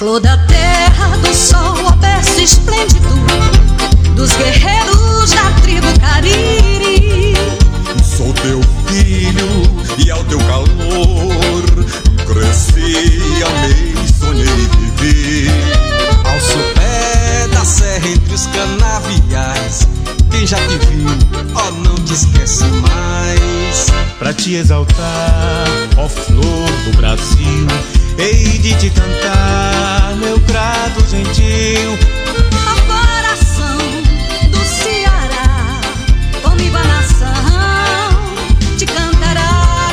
Flor da terra, do sol, a berço esplêndido dos guerreiros da tribo Cariri. Sou teu filho e ao teu calor cresci, amei, sonhei e vivi. Ao sopé da serra entre os canaviais, quem já te viu, oh, não te esquece mais. Pra te exaltar, ó flor do Brasil, hei de te cantar, meu grato gentil. Ao coração do Ceará, comigo a nação te cantará.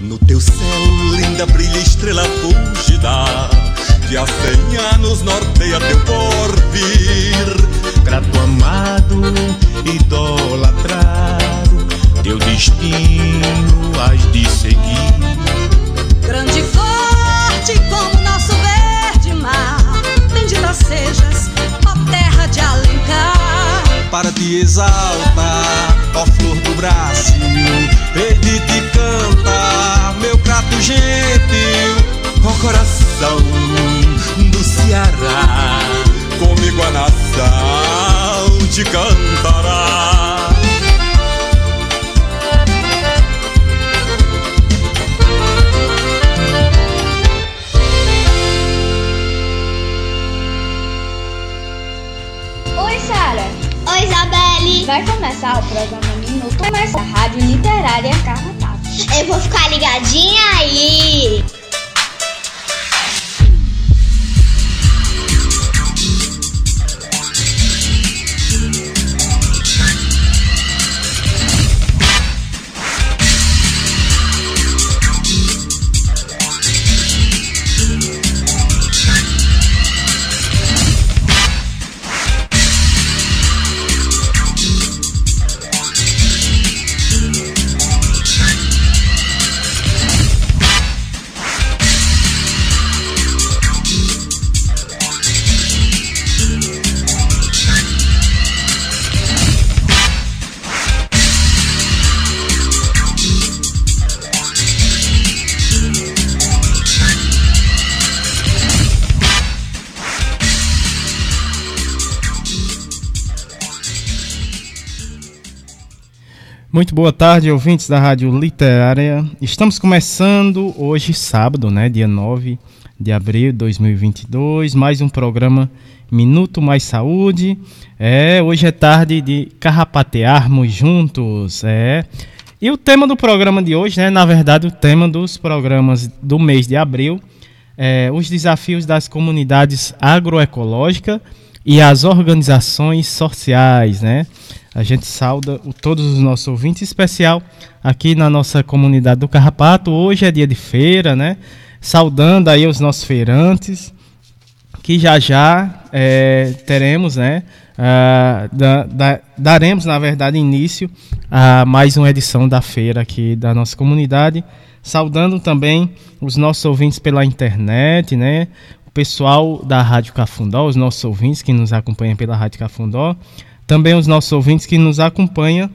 No teu céu, linda, brilha estrela fugida, que há cem anos norteia teu porvir. Grato amado, idolatrado, teu destino has de seguir. Exaltar, ó flor do Brasil, de te cantar, meu prato gentil, ó coração do Ceará, comigo a nação te cantará. Começar o programa Minuto Começa a Rádio Literária Carrapato. Eu vou ficar ligadinha aí! Muito boa tarde, ouvintes da Rádio Literária. Estamos começando hoje, sábado, né, dia 9 de abril de 2022, mais um programa Minuto Mais Saúde. É, hoje é tarde de carrapatearmos juntos, é. E o tema do programa de hoje, né, na verdade, o tema dos programas do mês de abril, é os desafios das comunidades agroecológicas e as organizações sociais, né? A gente sauda todos os nossos ouvintes, em especial aqui na nossa comunidade do Carrapato. Hoje é dia de feira, né? Saudando aí os nossos feirantes, que já já é, teremos, né? Uh, da, da, daremos, na verdade, início a mais uma edição da feira aqui da nossa comunidade. Saudando também os nossos ouvintes pela internet, né? O pessoal da Rádio Cafundó, os nossos ouvintes que nos acompanham pela Rádio Cafundó também os nossos ouvintes que nos acompanham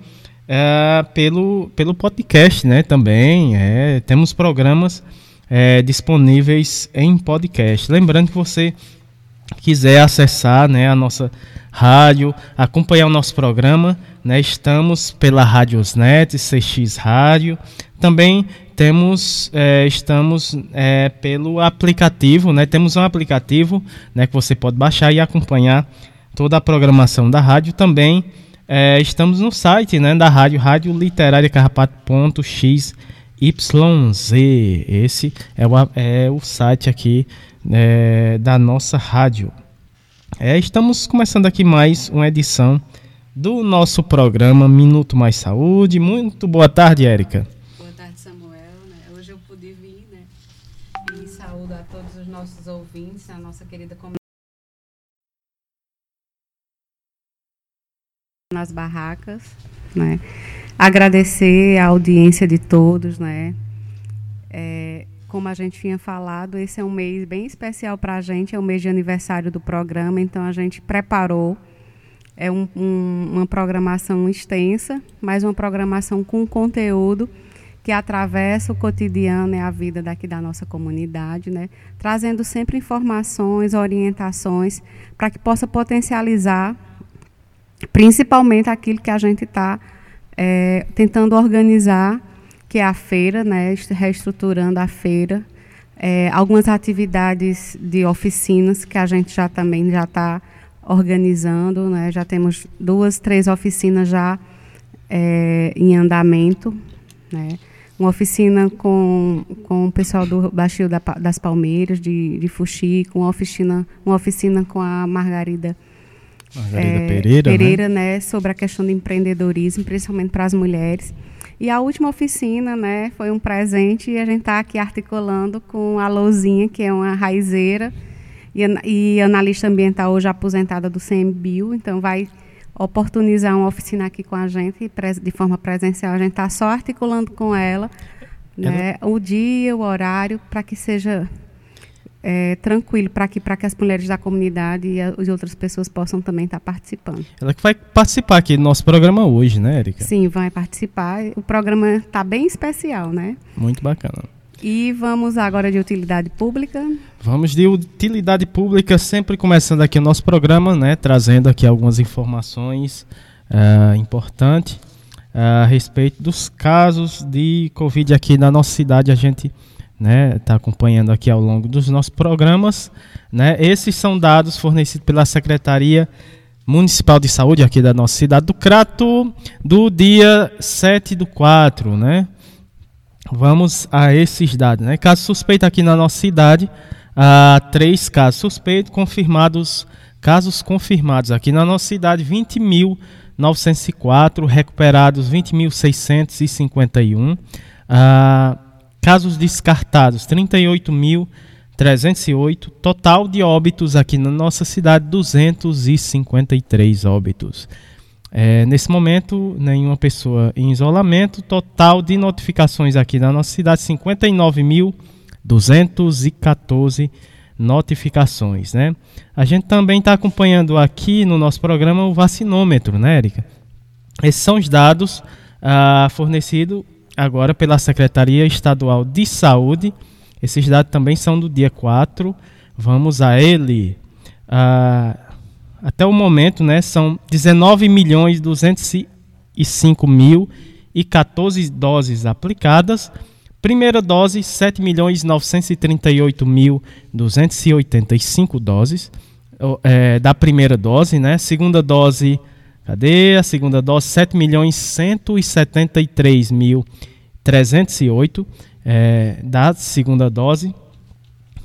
é, pelo, pelo podcast, né? Também é, temos programas é, disponíveis em podcast. Lembrando que você quiser acessar né, a nossa rádio, acompanhar o nosso programa, né, estamos pela Radiosnet, CX Rádio. Também temos, é, estamos é, pelo aplicativo, né, temos um aplicativo né, que você pode baixar e acompanhar toda a programação da rádio. Também é, estamos no site né, da rádio, rádio literária carrapato.xyz. Esse é o, é o site aqui é, da nossa rádio. É, estamos começando aqui mais uma edição do nosso programa Minuto Mais Saúde. Muito boa tarde, Érica. Boa tarde, Samuel. Né? Hoje eu pude vir né? e saúdo a todos os nossos ouvintes, a nossa querida comunidade. Nas barracas, né? Agradecer a audiência de todos, né? É, como a gente tinha falado, esse é um mês bem especial para a gente, é o mês de aniversário do programa, então a gente preparou é um, um, uma programação extensa, mas uma programação com conteúdo que atravessa o cotidiano e a vida daqui da nossa comunidade, né? trazendo sempre informações, orientações, para que possa potencializar principalmente aquilo que a gente está é, tentando organizar, que é a feira, né? reestruturando a feira, é, algumas atividades de oficinas que a gente já também já está organizando, né? já temos duas, três oficinas já é, em andamento, né? uma oficina com, com o pessoal do Baixio da, das Palmeiras, de, de Fuxico, uma oficina, uma oficina com a Margarida, Margarida é, Pereira, Pereira né? né? sobre a questão do empreendedorismo, principalmente para as mulheres. E a última oficina né, foi um presente e a gente está aqui articulando com a Louzinha, que é uma raizeira e, e analista ambiental hoje aposentada do CMBio, então vai oportunizar uma oficina aqui com a gente de forma presencial. A gente está só articulando com ela, né, ela... o dia, o horário, para que seja é, tranquilo, para que, que as mulheres da comunidade e as outras pessoas possam também estar tá participando. Ela que vai participar aqui do nosso programa hoje, né, Erika? Sim, vai participar. O programa está bem especial, né? Muito bacana. E vamos agora de utilidade pública. Vamos de utilidade pública, sempre começando aqui o nosso programa, né, trazendo aqui algumas informações uh, importantes uh, a respeito dos casos de Covid aqui na nossa cidade. A gente né, tá acompanhando aqui ao longo dos nossos programas. Né? Esses são dados fornecidos pela Secretaria Municipal de Saúde aqui da nossa cidade do Crato, do dia 7 do 4, né? Vamos a esses dados. Né? Caso suspeito aqui na nossa cidade, há três casos suspeitos confirmados, casos confirmados aqui na nossa cidade, 20.904, recuperados 20.651, ah, casos descartados 38.308, total de óbitos aqui na nossa cidade, 253 óbitos. É, nesse momento, nenhuma pessoa em isolamento. Total de notificações aqui na nossa cidade: 59.214 notificações. Né? A gente também está acompanhando aqui no nosso programa o vacinômetro, né, Érica? Esses são os dados ah, fornecidos agora pela Secretaria Estadual de Saúde. Esses dados também são do dia 4. Vamos a ele. Ah, até o momento, né, são 19 milhões 205 mil e 14 doses aplicadas. Primeira dose, 7 milhões 938 mil 285 doses é, da primeira dose, né? Segunda dose, cadê a segunda dose? 7 milhões 173 mil 308 é, da segunda dose.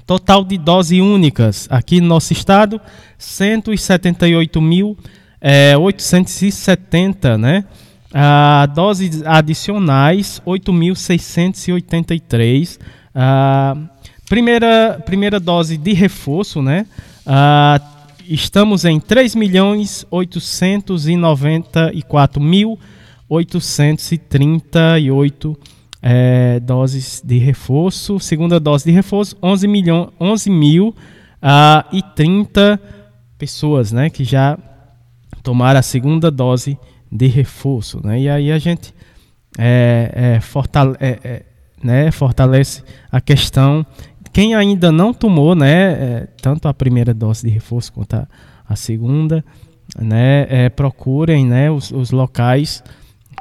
Total de doses únicas aqui no nosso estado, 178.870, é, né? Ah, doses adicionais, 8.683. Ah, primeira, primeira dose de reforço, né? Ah, estamos em 3.894.838 é, doses de reforço, segunda dose de reforço, 11 milhão, 11 mil uh, e 30 pessoas, né, que já tomaram a segunda dose de reforço, né? E aí a gente é, é, né, fortalece a questão quem ainda não tomou, né, é, tanto a primeira dose de reforço quanto a, a segunda, né, procurem, né, os, os locais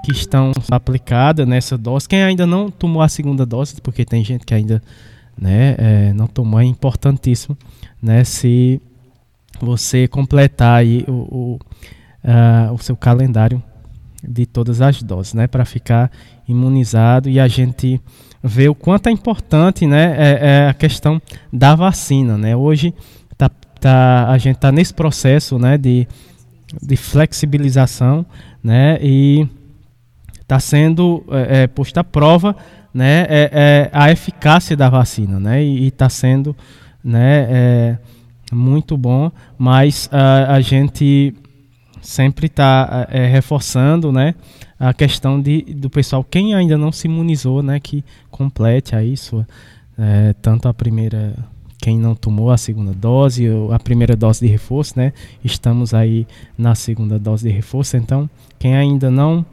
que estão aplicadas nessa dose. Quem ainda não tomou a segunda dose, porque tem gente que ainda né, é, não tomou, é importantíssimo né, se você completar aí o, o, uh, o seu calendário de todas as doses, né, para ficar imunizado e a gente ver o quanto é importante, né, é, é a questão da vacina, né. Hoje tá, tá, a gente está nesse processo, né, de, de flexibilização, né, e está sendo é, é, posta à prova né, é, é, a eficácia da vacina, né, e está sendo né, é, muito bom, mas a, a gente sempre está é, reforçando né, a questão de, do pessoal, quem ainda não se imunizou, né, que complete aí sua, é, tanto a primeira, quem não tomou a segunda dose, ou a primeira dose de reforço, né, estamos aí na segunda dose de reforço, então quem ainda não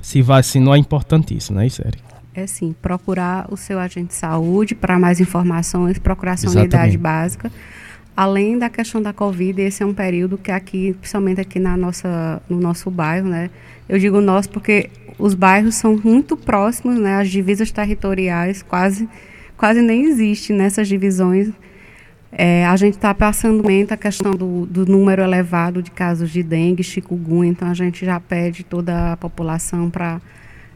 se vacinou é importantíssimo, não é isso, Eric? é sim procurar o seu agente de saúde para mais informações, procurar sua Exatamente. unidade básica. Além da questão da Covid, esse é um período que aqui, principalmente aqui na nossa, no nosso bairro, né? Eu digo nosso porque os bairros são muito próximos, né? As divisas territoriais quase, quase nem existem nessas divisões. É, a gente está passando a questão do, do, número elevado de casos de dengue, chikungunya, então a gente já pede toda a população para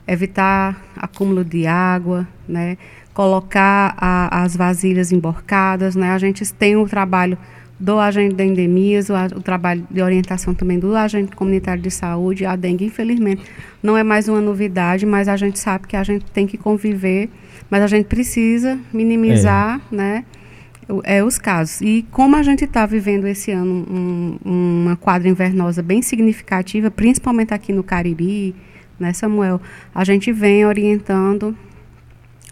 evitar acúmulo de água, né? Colocar a, as vasilhas emborcadas. Né? A gente tem o trabalho do agente de endemias, o, o, trabalho de orientação também do agente comunitário de saúde. A dengue, infelizmente, não é mais uma novidade, mas a gente sabe que a gente tem que conviver, mas a gente precisa minimizar, é. né? É, os casos. E como a gente está vivendo esse ano um, uma quadra invernosa bem significativa, principalmente aqui no Cariri, né, Samuel? A gente vem orientando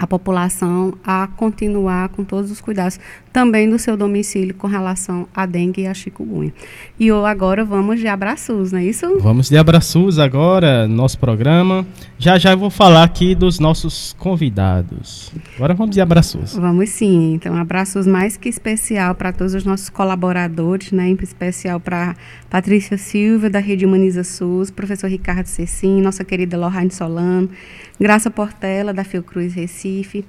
a população a continuar com todos os cuidados também do seu domicílio com relação à dengue e à chikungunya. E agora vamos de abraços, não é isso? Vamos de abraços agora, nosso programa. Já já eu vou falar aqui dos nossos convidados. Agora vamos de abraços. Vamos sim. Então, abraços mais que especial para todos os nossos colaboradores, né? Em especial para Patrícia Silva, da Rede Humaniza SUS, professor Ricardo Cecim, nossa querida Lorraine Solano, Graça Portela, da Fiocruz Recife,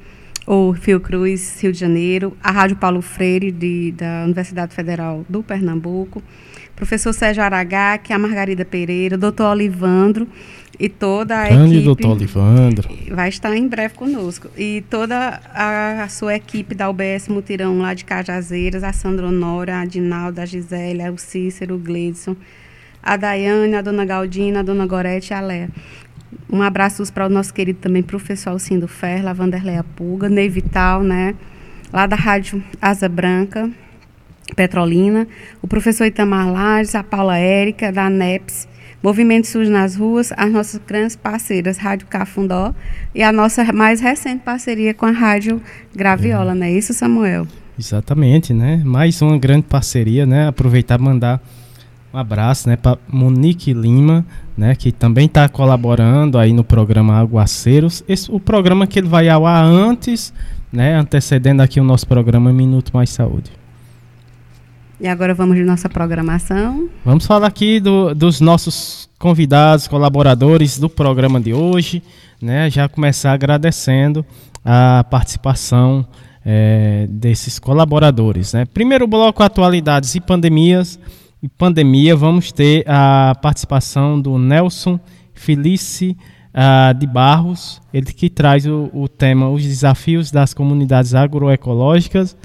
ou Fiocruz Rio de Janeiro, a Rádio Paulo Freire, de, da Universidade Federal do Pernambuco, professor Sérgio Aragá, que é a Margarida Pereira, doutor Olivandro e toda a Grande equipe. doutor Olivandro. Vai estar em breve conosco. E toda a, a, sua equipe da UBS Mutirão, lá de Cajazeiras, a Sandra Honora, a Dinalda, a Gisele, o Cícero, o Gleidson, a Daiane, a dona Galdina, a dona Gorete e a Léa. Um abraço para o nosso querido também professor Alcindo Ferla, a Vanderleia Pulga, Ney Vital, né? Lá da Rádio Asa Branca, Petrolina, o professor Itamar Lages, a Paula Érica, da ANEPS, Movimento SUS nas Ruas, as nossas grandes parceiras, Rádio Cafundó, e a nossa mais recente parceria com a Rádio Graviola, é. não é isso, Samuel? Exatamente, né? Mais uma grande parceria, né? Aproveitar e mandar um abraço, né, para Monique Lima, né, que também está colaborando aí no programa Aguaceiros. Esse, o programa que ele vai ao ar antes, né, antecedendo aqui o nosso programa Minuto Mais Saúde. E agora vamos de nossa programação. Vamos falar aqui do, dos nossos convidados, colaboradores do programa de hoje, né, já começar agradecendo a participação é, desses colaboradores. Né. Primeiro bloco, atualidades e pandemias e pandemia, vamos ter a participação do Nelson Felice uh, de Barros, ele que traz o, o tema Os Desafios das Comunidades Agroecológicas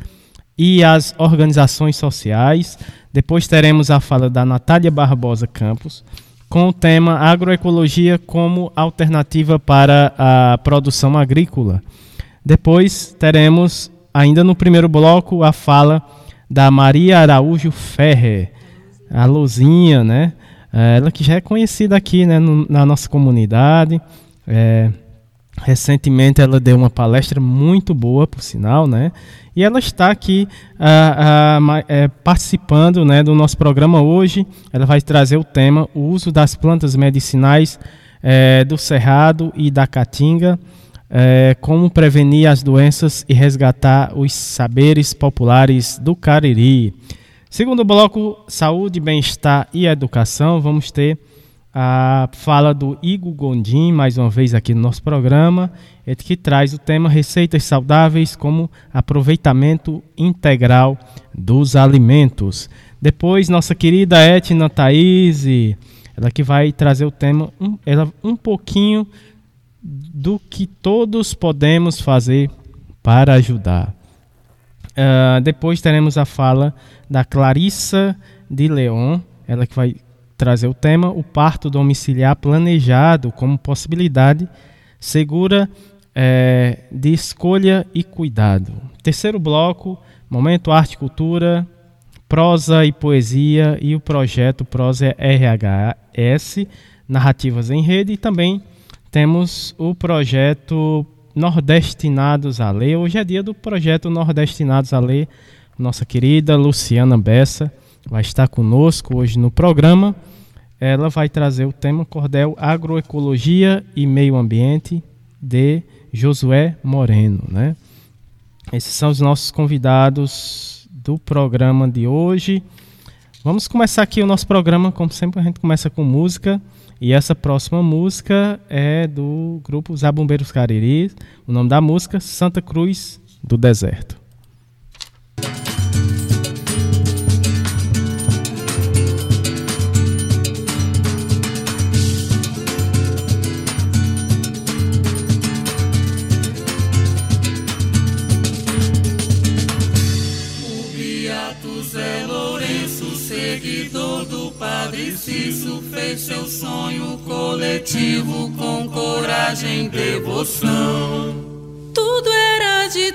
e as Organizações Sociais. Depois teremos a fala da Natália Barbosa Campos, com o tema Agroecologia como alternativa para a produção agrícola. Depois teremos, ainda no primeiro bloco, a fala da Maria Araújo Ferrer a Luzinha, né? Ela que já é conhecida aqui né, no, na nossa comunidade. É, recentemente ela deu uma palestra muito boa, por sinal, né? E ela está aqui a, a, é, participando né, do nosso programa hoje. Ela vai trazer o tema o uso das plantas medicinais é, do cerrado e da caatinga, é, como prevenir as doenças e resgatar os saberes populares do Cariri. Segundo bloco, saúde, bem-estar e educação, vamos ter a fala do Igor Gondim, mais uma vez aqui no nosso programa, que traz o tema receitas saudáveis como aproveitamento integral dos alimentos. Depois, nossa querida Etna Thaís, ela que vai trazer o tema, um, ela, um pouquinho do que todos podemos fazer para ajudar. Uh, depois teremos a fala da Clarissa de Leon, ela que vai trazer o tema o parto domiciliar planejado como possibilidade segura é, de escolha e cuidado. Terceiro bloco, momento arte e cultura, prosa e poesia e o projeto Prosa RHS, narrativas em rede e também temos o projeto Nordestinados a Ler. Hoje é dia do projeto Nordestinados a Ler. Nossa querida Luciana Bessa vai estar conosco hoje no programa. Ela vai trazer o tema Cordel Agroecologia e Meio Ambiente de Josué Moreno, né? Esses são os nossos convidados do programa de hoje. Vamos começar aqui o nosso programa, como sempre a gente começa com música. E essa próxima música é do grupo Zabumbeiros Cariri. O nome da música Santa Cruz do Deserto. Seu sonho coletivo com coragem e devoção. Tudo era de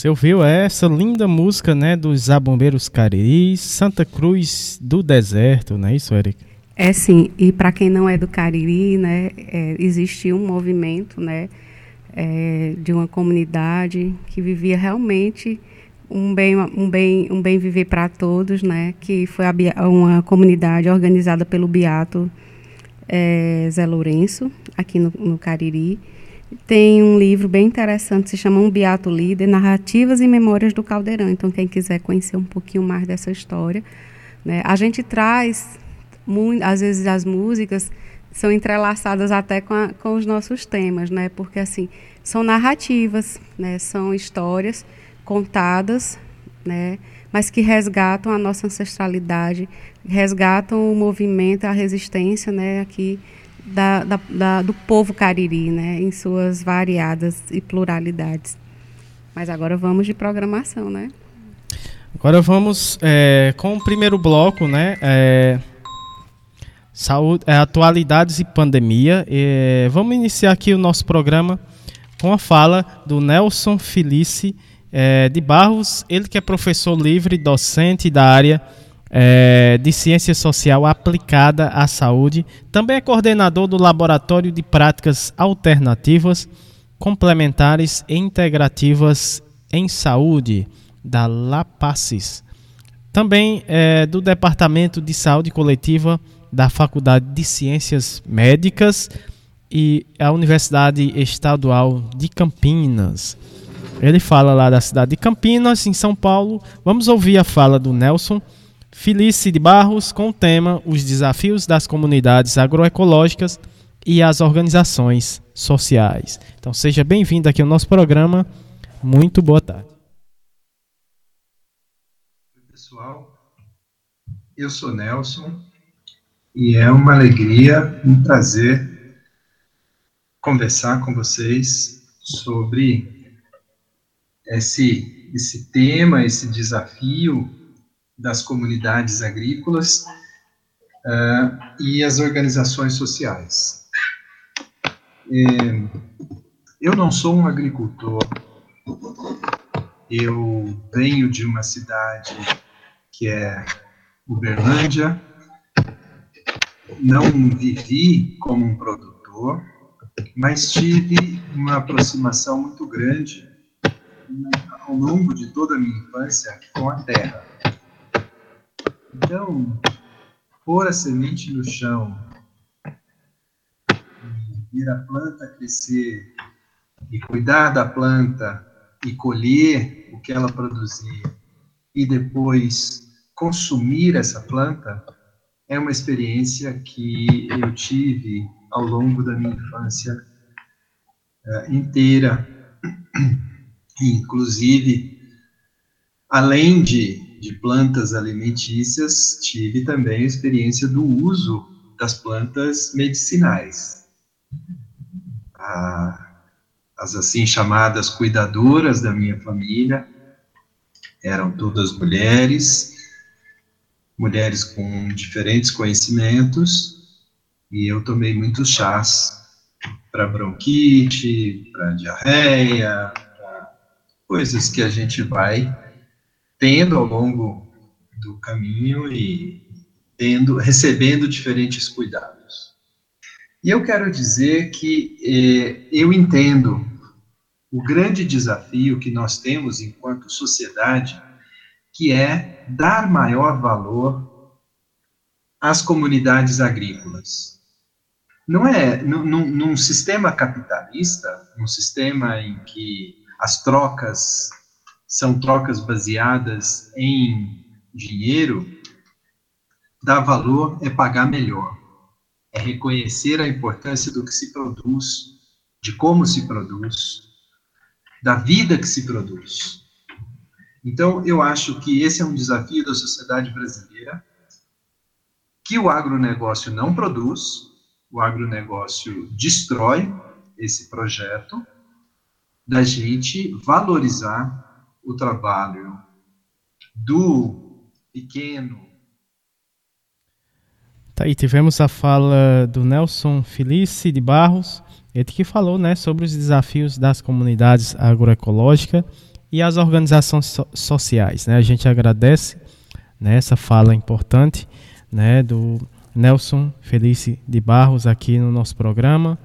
Você ouviu essa linda música, né, dos Zabombeiros Cariris, Santa Cruz do Deserto, não é isso, Eric? É sim, e para quem não é do Cariri, né, é, um movimento, né, é, de uma comunidade que vivia realmente um bem, um bem, um bem viver para todos, né, que foi a, uma comunidade organizada pelo Beato é, Zé Lourenço, aqui no, no Cariri, tem um livro bem interessante, se chama Um Beato Líder, Narrativas e Memórias do Caldeirão. Então, quem quiser conhecer um pouquinho mais dessa história. Né? A gente traz, muito, às vezes, as músicas são entrelaçadas até com, a, com os nossos temas, né? porque assim são narrativas, né? são histórias contadas né? mas que resgatam a nossa ancestralidade, resgatam o movimento, a resistência né, aqui da, da, da, do povo cariri, né, em suas variadas e pluralidades. Mas agora vamos de programação, né? Agora vamos é, com o primeiro bloco, né? É, saúde, é, atualidades e pandemia. Vamos iniciar aqui o nosso programa com a fala do Nelson Felice é, de Barros, ele que é professor livre, docente da área é, de ciência social aplicada à saúde, também é coordenador do Laboratório de Práticas Alternativas, Complementares e Integrativas em Saúde, da LAPACES. Também é do Departamento de Saúde Coletiva da Faculdade de Ciências Médicas e a Universidade Estadual de Campinas. Ele fala lá da cidade de Campinas, em São Paulo. Vamos ouvir a fala do Nelson Felice de Barros com o tema Os desafios das comunidades agroecológicas e as organizações sociais. Então seja bem-vindo aqui ao nosso programa. Muito boa tarde. Oi, pessoal. Eu sou Nelson e é uma alegria, um prazer conversar com vocês sobre esse, esse tema, esse desafio das comunidades agrícolas uh, e as organizações sociais. É, eu não sou um agricultor, eu venho de uma cidade que é Uberlândia, não vivi como um produtor, mas tive uma aproximação muito grande ao longo de toda a minha infância com a terra. Então, pôr a semente no chão, ver a planta crescer, e cuidar da planta, e colher o que ela produzir, e depois consumir essa planta, é uma experiência que eu tive ao longo da minha infância uh, inteira. Inclusive, além de, de plantas alimentícias, tive também a experiência do uso das plantas medicinais. as assim chamadas cuidadoras da minha família eram todas mulheres, mulheres com diferentes conhecimentos, e eu tomei muitos chás para bronquite, para diarreia, coisas que a gente vai tendo ao longo do caminho e tendo, recebendo diferentes cuidados. E eu quero dizer que eh, eu entendo o grande desafio que nós temos enquanto sociedade, que é dar maior valor às comunidades agrícolas. Não é num, num sistema capitalista, num sistema em que as trocas são trocas baseadas em dinheiro, dar valor é pagar melhor, é reconhecer a importância do que se produz, de como se produz, da vida que se produz. Então, eu acho que esse é um desafio da sociedade brasileira, que o agronegócio não produz, o agronegócio destrói esse projeto, da gente valorizar o trabalho do pequeno. Tá aí, tivemos a fala do Nelson Felice de Barros, ele que falou né, sobre os desafios das comunidades agroecológicas e as organizações so sociais. Né? A gente agradece né, essa fala importante né, do Nelson Felice de Barros aqui no nosso programa.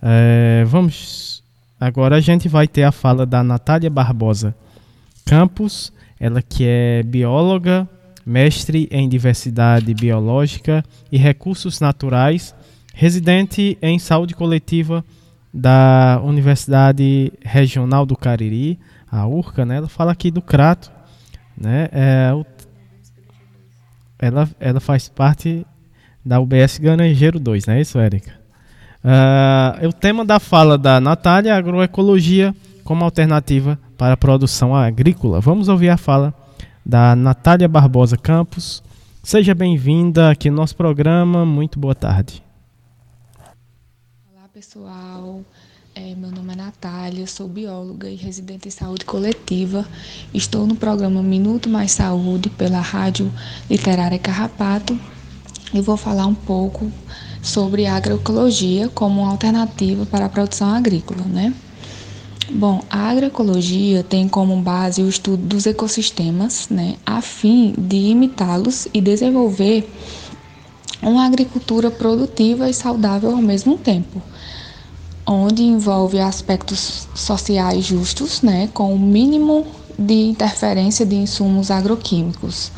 É, vamos Agora a gente vai ter a fala da Natália Barbosa Campos, ela que é bióloga, mestre em diversidade biológica e recursos naturais, residente em saúde coletiva da Universidade Regional do Cariri, a URCA, né? Ela fala aqui do Crato, né? É, o, ela, ela faz parte da UBS Grangeiro 2, não é isso, Érica? Uh, o tema da fala da Natália é agroecologia como alternativa para a produção agrícola. Vamos ouvir a fala da Natália Barbosa Campos. Seja bem-vinda aqui no nosso programa. Muito boa tarde. Olá, pessoal. É, meu nome é Natália, sou bióloga e residente em saúde coletiva. Estou no programa Minuto Mais Saúde pela Rádio Literária Carrapato e vou falar um pouco sobre a agroecologia como uma alternativa para a produção agrícola, né? Bom, a agroecologia tem como base o estudo dos ecossistemas, né, a fim de imitá-los e desenvolver uma agricultura produtiva e saudável ao mesmo tempo onde envolve aspectos sociais justos, né, com o mínimo de interferência de insumos agroquímicos.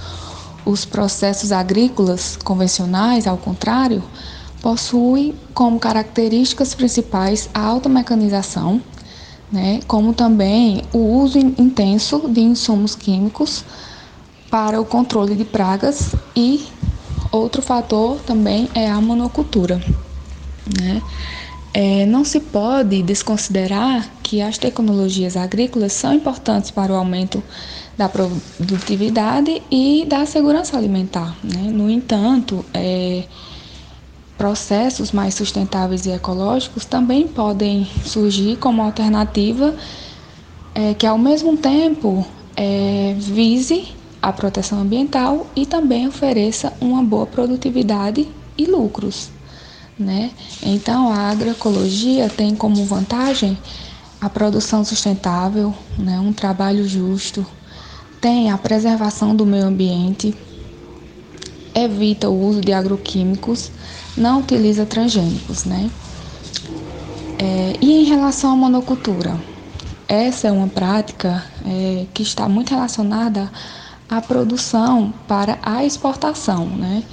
Os processos agrícolas convencionais, ao contrário, possuem como características principais a alta mecanização, né, como também o uso intenso de insumos químicos para o controle de pragas e outro fator também é a monocultura. Né? É, não se pode desconsiderar que as tecnologias agrícolas são importantes para o aumento da produtividade e da segurança alimentar. Né? No entanto, é, processos mais sustentáveis e ecológicos também podem surgir como alternativa é, que, ao mesmo tempo, é, vise a proteção ambiental e também ofereça uma boa produtividade e lucros. Né? Então, a agroecologia tem como vantagem a produção sustentável, né? um trabalho justo, tem a preservação do meio ambiente, evita o uso de agroquímicos, não utiliza transgênicos. Né? É, e em relação à monocultura, essa é uma prática é, que está muito relacionada à produção para a exportação. Né?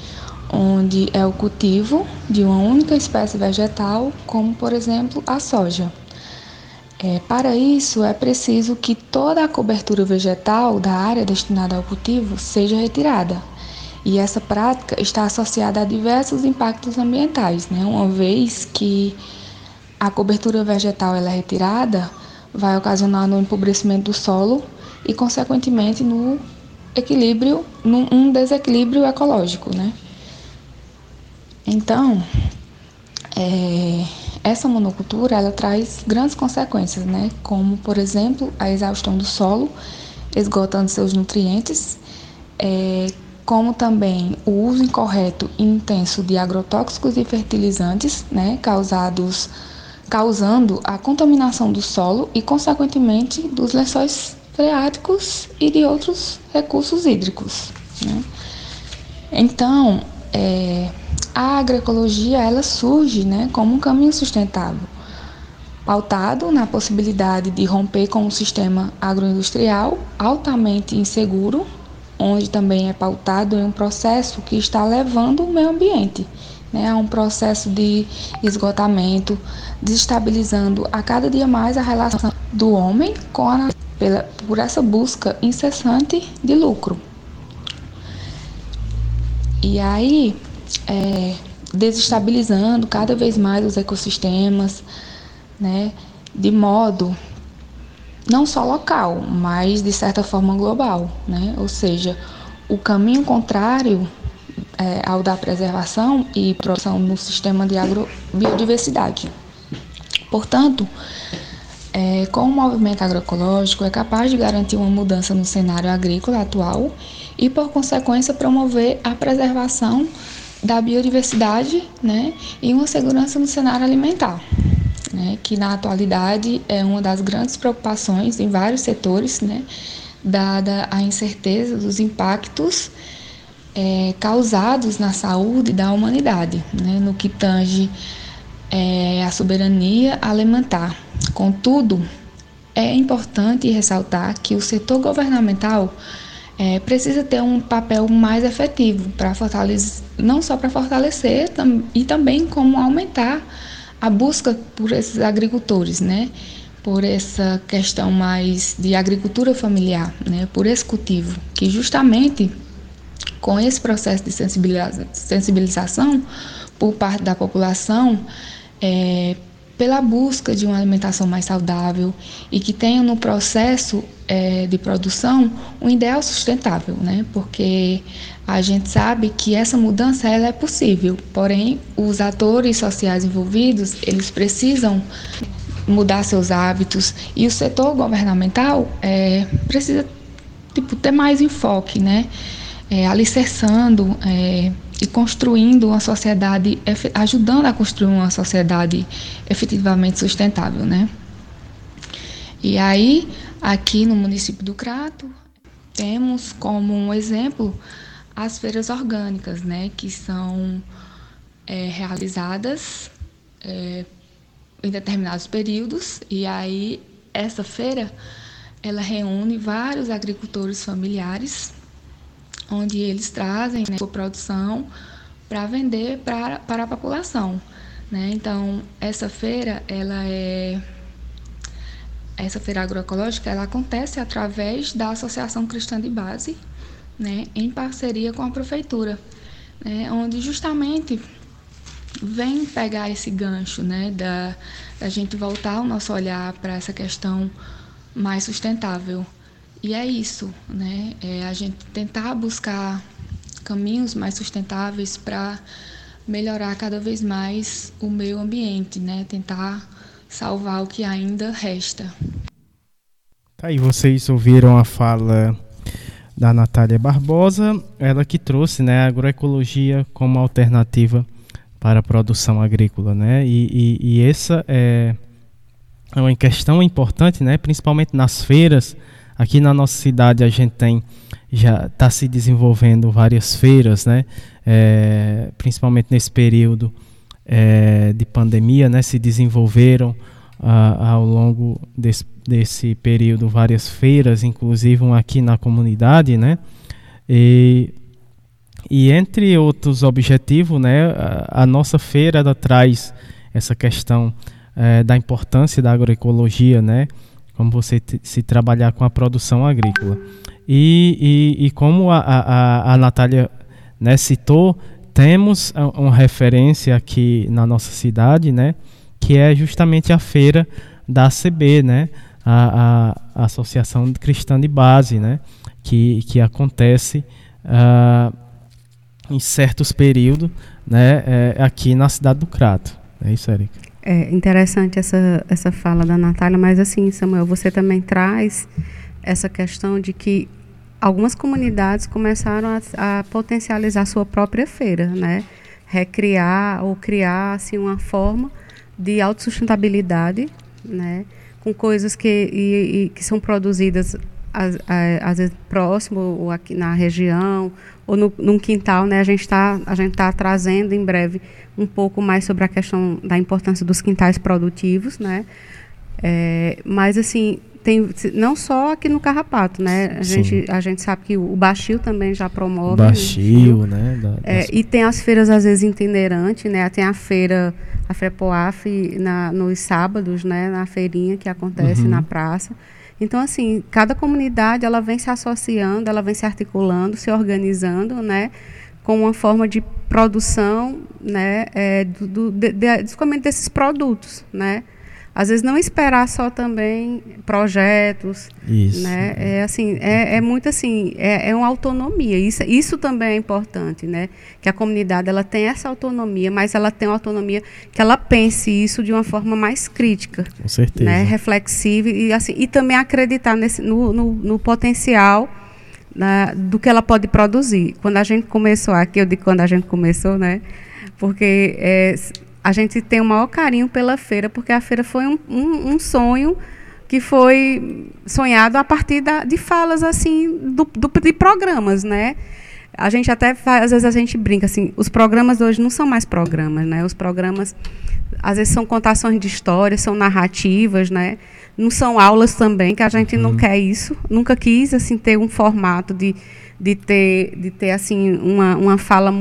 onde é o cultivo de uma única espécie vegetal, como por exemplo a soja. É, para isso, é preciso que toda a cobertura vegetal da área destinada ao cultivo seja retirada. E essa prática está associada a diversos impactos ambientais, né? uma vez que a cobertura vegetal ela é retirada, vai ocasionar no empobrecimento do solo e, consequentemente, no equilíbrio, num desequilíbrio ecológico. Né? Então, é, essa monocultura ela traz grandes consequências, né? Como, por exemplo, a exaustão do solo, esgotando seus nutrientes, é, como também o uso incorreto e intenso de agrotóxicos e fertilizantes, né? Causados, causando a contaminação do solo e, consequentemente, dos lençóis freáticos e de outros recursos hídricos. Né? Então, é, a agroecologia ela surge né, como um caminho sustentável, pautado na possibilidade de romper com um sistema agroindustrial altamente inseguro, onde também é pautado em um processo que está levando o meio ambiente né, a um processo de esgotamento, desestabilizando a cada dia mais a relação do homem com a pela, por essa busca incessante de lucro. E aí, é, desestabilizando cada vez mais os ecossistemas, né, de modo não só local, mas de certa forma global, né? Ou seja, o caminho contrário é, ao da preservação e produção no sistema de agrobiodiversidade. Portanto, é, com o movimento agroecológico é capaz de garantir uma mudança no cenário agrícola atual e, por consequência, promover a preservação da biodiversidade né, e uma segurança no cenário alimentar, né, que na atualidade é uma das grandes preocupações em vários setores, né, dada a incerteza dos impactos é, causados na saúde da humanidade, né, no que tange é, a soberania alimentar. Contudo, é importante ressaltar que o setor governamental é, precisa ter um papel mais efetivo para fortalecer, não só para fortalecer tam, e também como aumentar a busca por esses agricultores, né? Por essa questão mais de agricultura familiar, né? Por esse cultivo, que justamente com esse processo de sensibilização por parte da população, é, pela busca de uma alimentação mais saudável e que tenham no processo é, de produção um ideal sustentável, né? Porque a gente sabe que essa mudança ela é possível, porém os atores sociais envolvidos eles precisam mudar seus hábitos e o setor governamental é, precisa tipo, ter mais enfoque, né? É, alicerçando é, e construindo uma sociedade, ajudando a construir uma sociedade efetivamente sustentável, né? E aí, aqui no município do Crato, temos como um exemplo as feiras orgânicas, né? Que são é, realizadas é, em determinados períodos e aí essa feira ela reúne vários agricultores familiares onde eles trazem né, sua produção para vender para, a população. Né? Então, essa feira, ela é essa feira agroecológica, ela acontece através da Associação Cristã de Base, né, em parceria com a prefeitura, né, onde justamente vem pegar esse gancho, né, da, da gente voltar o nosso olhar para essa questão mais sustentável. E é isso, né? É a gente tentar buscar caminhos mais sustentáveis para melhorar cada vez mais o meio ambiente, né? Tentar salvar o que ainda resta. Tá aí, vocês ouviram a fala da Natália Barbosa, ela que trouxe né, a agroecologia como alternativa para a produção agrícola, né? E, e, e essa é, é uma questão importante, né? Principalmente nas feiras, Aqui na nossa cidade a gente tem já está se desenvolvendo várias feiras, né? É, principalmente nesse período é, de pandemia, né? Se desenvolveram ao longo desse, desse período várias feiras, inclusive uma aqui na comunidade, né? E, e entre outros objetivos, né? A, a nossa feira ela traz essa questão é, da importância da agroecologia, né? Como você se trabalhar com a produção agrícola. E, e, e como a, a, a Natália né, citou, temos uma referência aqui na nossa cidade, né, que é justamente a feira da ACB, né, a, a, Associação Cristã de Base, né, que, que acontece uh, em certos períodos né, é, aqui na cidade do Crato. É isso, Erika. É interessante essa, essa fala da Natália, mas assim, Samuel, você também traz essa questão de que algumas comunidades começaram a, a potencializar sua própria feira, né? Recriar ou criar assim, uma forma de autossustentabilidade, né? Com coisas que, e, e que são produzidas às, às vezes próximo ou aqui na região ou no, num quintal, né? A gente está a gente tá trazendo em breve um pouco mais sobre a questão da importância dos quintais produtivos, né? É, mas assim tem não só aqui no Carrapato, né? A gente a gente sabe que o Baixio também já promove. Baixio, né? Da, é, e tem as feiras às vezes itinerantes, né? Tem a feira a Frepoaf na nos sábados, né? Na feirinha que acontece uhum. na praça. Então, assim, cada comunidade ela vem se associando, ela vem se articulando, se organizando, né, com uma forma de produção, né, é, do, do, de, de, desses produtos, né, às vezes não esperar só também projetos, isso. né? É assim, é, é muito assim, é, é uma autonomia. Isso, isso também é importante, né? Que a comunidade ela tem essa autonomia, mas ela tem uma autonomia que ela pense isso de uma forma mais crítica, com certeza, né? Reflexiva e assim e também acreditar nesse no, no, no potencial né, do que ela pode produzir. Quando a gente começou aqui, eu digo quando a gente começou, né? Porque é, a gente tem o maior carinho pela feira, porque a feira foi um, um, um sonho que foi sonhado a partir da, de falas assim do, do, de programas, né? A gente até faz, às vezes a gente brinca assim, os programas hoje não são mais programas, né? Os programas às vezes são contações de histórias, são narrativas, né? Não são aulas também, que a gente uhum. não quer isso, nunca quis assim ter um formato de, de ter de ter assim uma, uma fala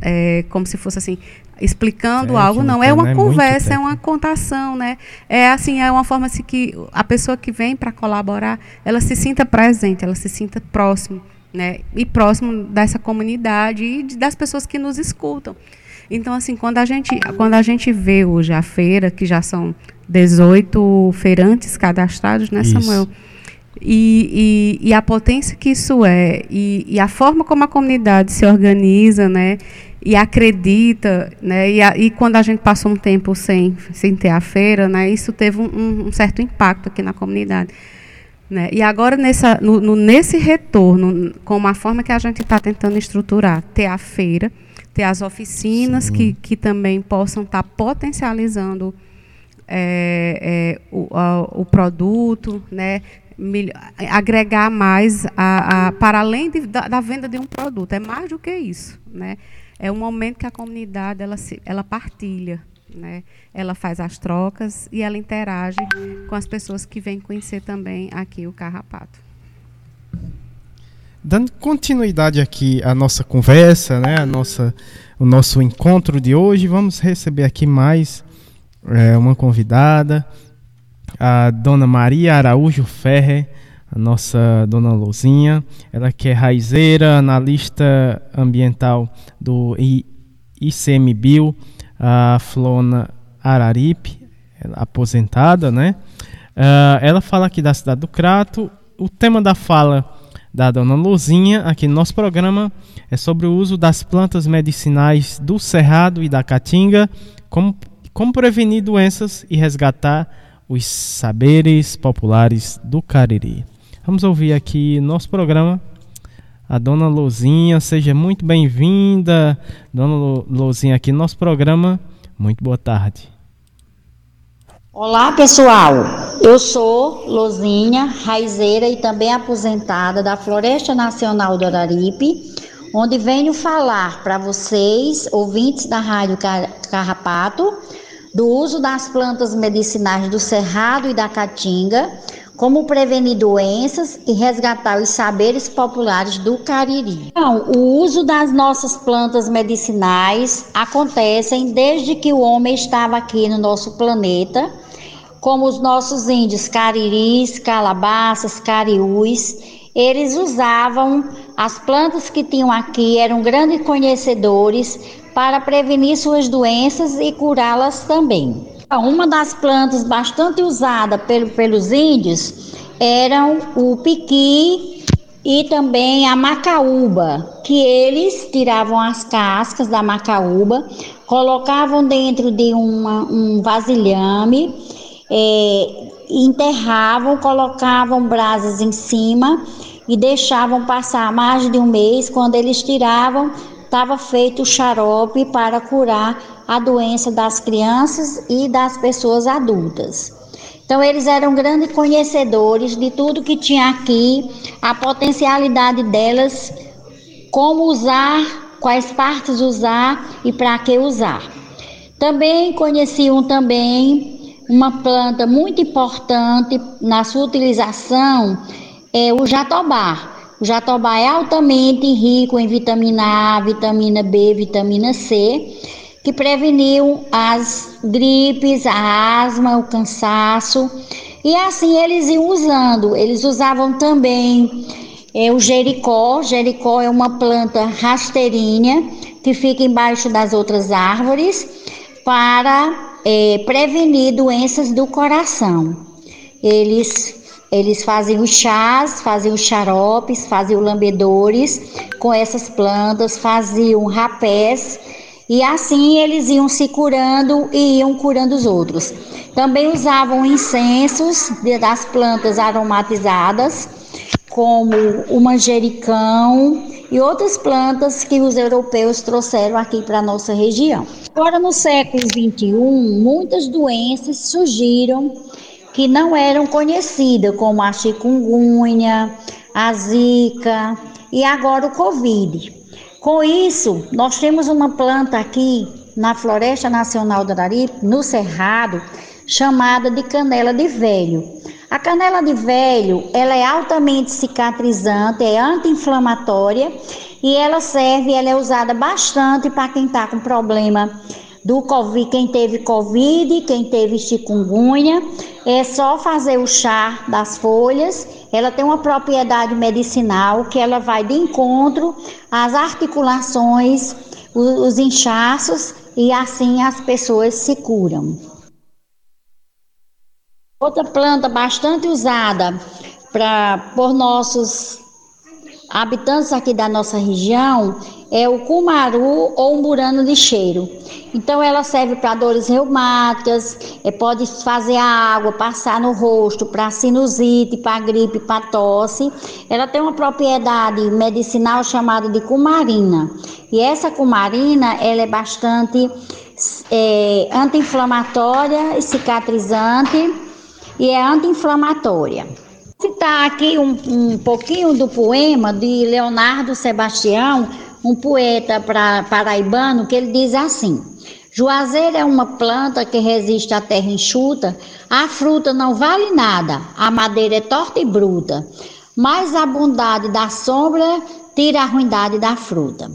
é, como se fosse assim explicando é, algo, não. É uma conversa, é uma contação, né? É assim, é uma forma assim que a pessoa que vem para colaborar, ela se sinta presente, ela se sinta próximo, né? E próximo dessa comunidade e das pessoas que nos escutam. Então, assim, quando a gente, quando a gente vê hoje a feira, que já são 18 feirantes cadastrados, né, isso. Samuel? E, e, e, a potência que isso é, e, e, a forma como a comunidade se organiza, né, e acredita, né, e, a, e quando a gente passou um tempo sem, sem ter a feira, né, isso teve um, um certo impacto aqui na comunidade. Né? E agora, nessa, no, no, nesse retorno, com a forma que a gente está tentando estruturar, ter a feira, ter as oficinas que, que também possam estar tá potencializando é, é, o, a, o produto, né? agregar mais a, a, para além de, da, da, venda de um produto. É mais do que isso. Né? É um momento que a comunidade ela, se, ela partilha. Né? Ela faz as trocas e ela interage com as pessoas que vêm conhecer também aqui o Carrapato. Dando continuidade aqui à nossa conversa, né, a nossa, o nosso encontro de hoje, vamos receber aqui mais é, uma convidada, a dona Maria Araújo Ferre, a nossa dona Luzinha, ela que é raizeira, analista ambiental do ICMBio, a Flona Araripe, aposentada, né? Uh, ela fala aqui da cidade do Crato. O tema da fala da dona Luzinha aqui no nosso programa é sobre o uso das plantas medicinais do Cerrado e da Caatinga, como, como prevenir doenças e resgatar os saberes populares do Cariri. Vamos ouvir aqui nosso programa a dona Luzinha. Seja muito bem-vinda, dona Luzinha, aqui no nosso programa. Muito boa tarde. Olá, pessoal. Eu sou Lozinha, raizeira e também aposentada da Floresta Nacional do Araripe, onde venho falar para vocês, ouvintes da Rádio Carrapato, do uso das plantas medicinais do Cerrado e da Caatinga como prevenir doenças e resgatar os saberes populares do Cariri. Então, o uso das nossas plantas medicinais acontecem desde que o homem estava aqui no nosso planeta, como os nossos índios cariris, calabaças, cariús, eles usavam as plantas que tinham aqui, eram grandes conhecedores para prevenir suas doenças e curá-las também. Uma das plantas bastante usada pelo, pelos índios eram o piqui e também a macaúba, que eles tiravam as cascas da macaúba, colocavam dentro de uma, um vasilhame, é, enterravam, colocavam brasas em cima e deixavam passar mais de um mês. Quando eles tiravam, estava feito o xarope para curar a doença das crianças e das pessoas adultas. Então, eles eram grandes conhecedores de tudo que tinha aqui, a potencialidade delas, como usar, quais partes usar e para que usar. Também conheciam também uma planta muito importante na sua utilização, é o jatobá. O jatobá é altamente rico em vitamina A, vitamina B, vitamina C que preveniu as gripes, a asma, o cansaço. E assim eles iam usando. Eles usavam também é, o jericó. Jericó é uma planta rasteirinha que fica embaixo das outras árvores para é, prevenir doenças do coração. Eles eles faziam chás, faziam xaropes, faziam lambedores com essas plantas, faziam rapés e assim eles iam se curando e iam curando os outros. Também usavam incensos das plantas aromatizadas, como o manjericão e outras plantas que os europeus trouxeram aqui para a nossa região. Agora, no século XXI, muitas doenças surgiram que não eram conhecidas, como a chikungunya, a zika e agora o Covid. Com isso, nós temos uma planta aqui na Floresta Nacional do Araripe, no Cerrado, chamada de canela de velho. A canela de velho, ela é altamente cicatrizante, é anti-inflamatória e ela serve, ela é usada bastante para quem está com problema do Covid, quem teve Covid, quem teve chikungunya, é só fazer o chá das folhas. Ela tem uma propriedade medicinal que ela vai de encontro às articulações, os inchaços e assim as pessoas se curam. Outra planta bastante usada pra, por nossos habitantes aqui da nossa região é o cumaru ou umburano lixeiro. Então ela serve para dores reumáticas, é, pode fazer a água passar no rosto para sinusite, para gripe, para tosse. Ela tem uma propriedade medicinal chamada de cumarina. E essa cumarina ela é bastante é, anti-inflamatória e cicatrizante e é anti-inflamatória. Citar aqui um, um pouquinho do poema de Leonardo Sebastião, um poeta pra, paraibano, que ele diz assim: Juazeiro é uma planta que resiste à terra enxuta, a fruta não vale nada, a madeira é torta e bruta, mas a bondade da sombra tira a ruindade da fruta.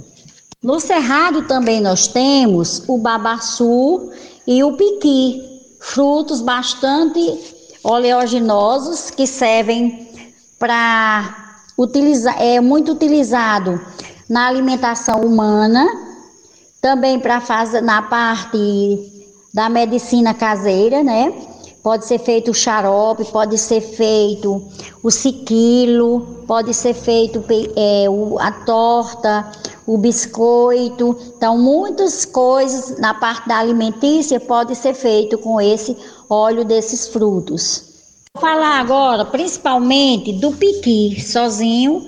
No cerrado também nós temos o babaçu e o piqui, frutos bastante oleaginosos que servem para utilizar, é muito utilizado na alimentação humana, também para fazer na parte da medicina caseira, né? Pode ser feito o xarope, pode ser feito o siquilo, pode ser feito é, a torta, o biscoito. Então, muitas coisas na parte da alimentícia pode ser feito com esse óleo desses frutos. Vou falar agora principalmente do piqui sozinho,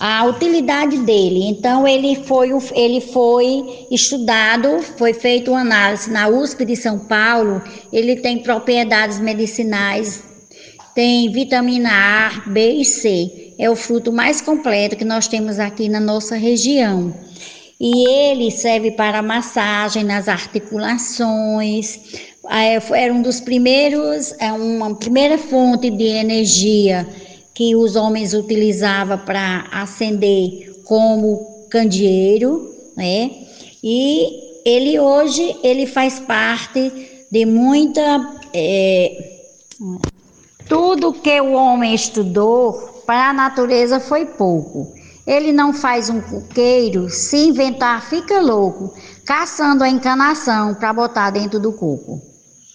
a utilidade dele. Então ele foi ele foi estudado, foi feita uma análise na USP de São Paulo. Ele tem propriedades medicinais, tem vitamina A, B e C. É o fruto mais completo que nós temos aqui na nossa região. E ele serve para massagem nas articulações, era um dos primeiros, é uma primeira fonte de energia que os homens utilizavam para acender como candeeiro, né? E ele hoje ele faz parte de muita é, tudo que o homem estudou para a natureza foi pouco. Ele não faz um coqueiro, se inventar fica louco, caçando a encanação para botar dentro do coco.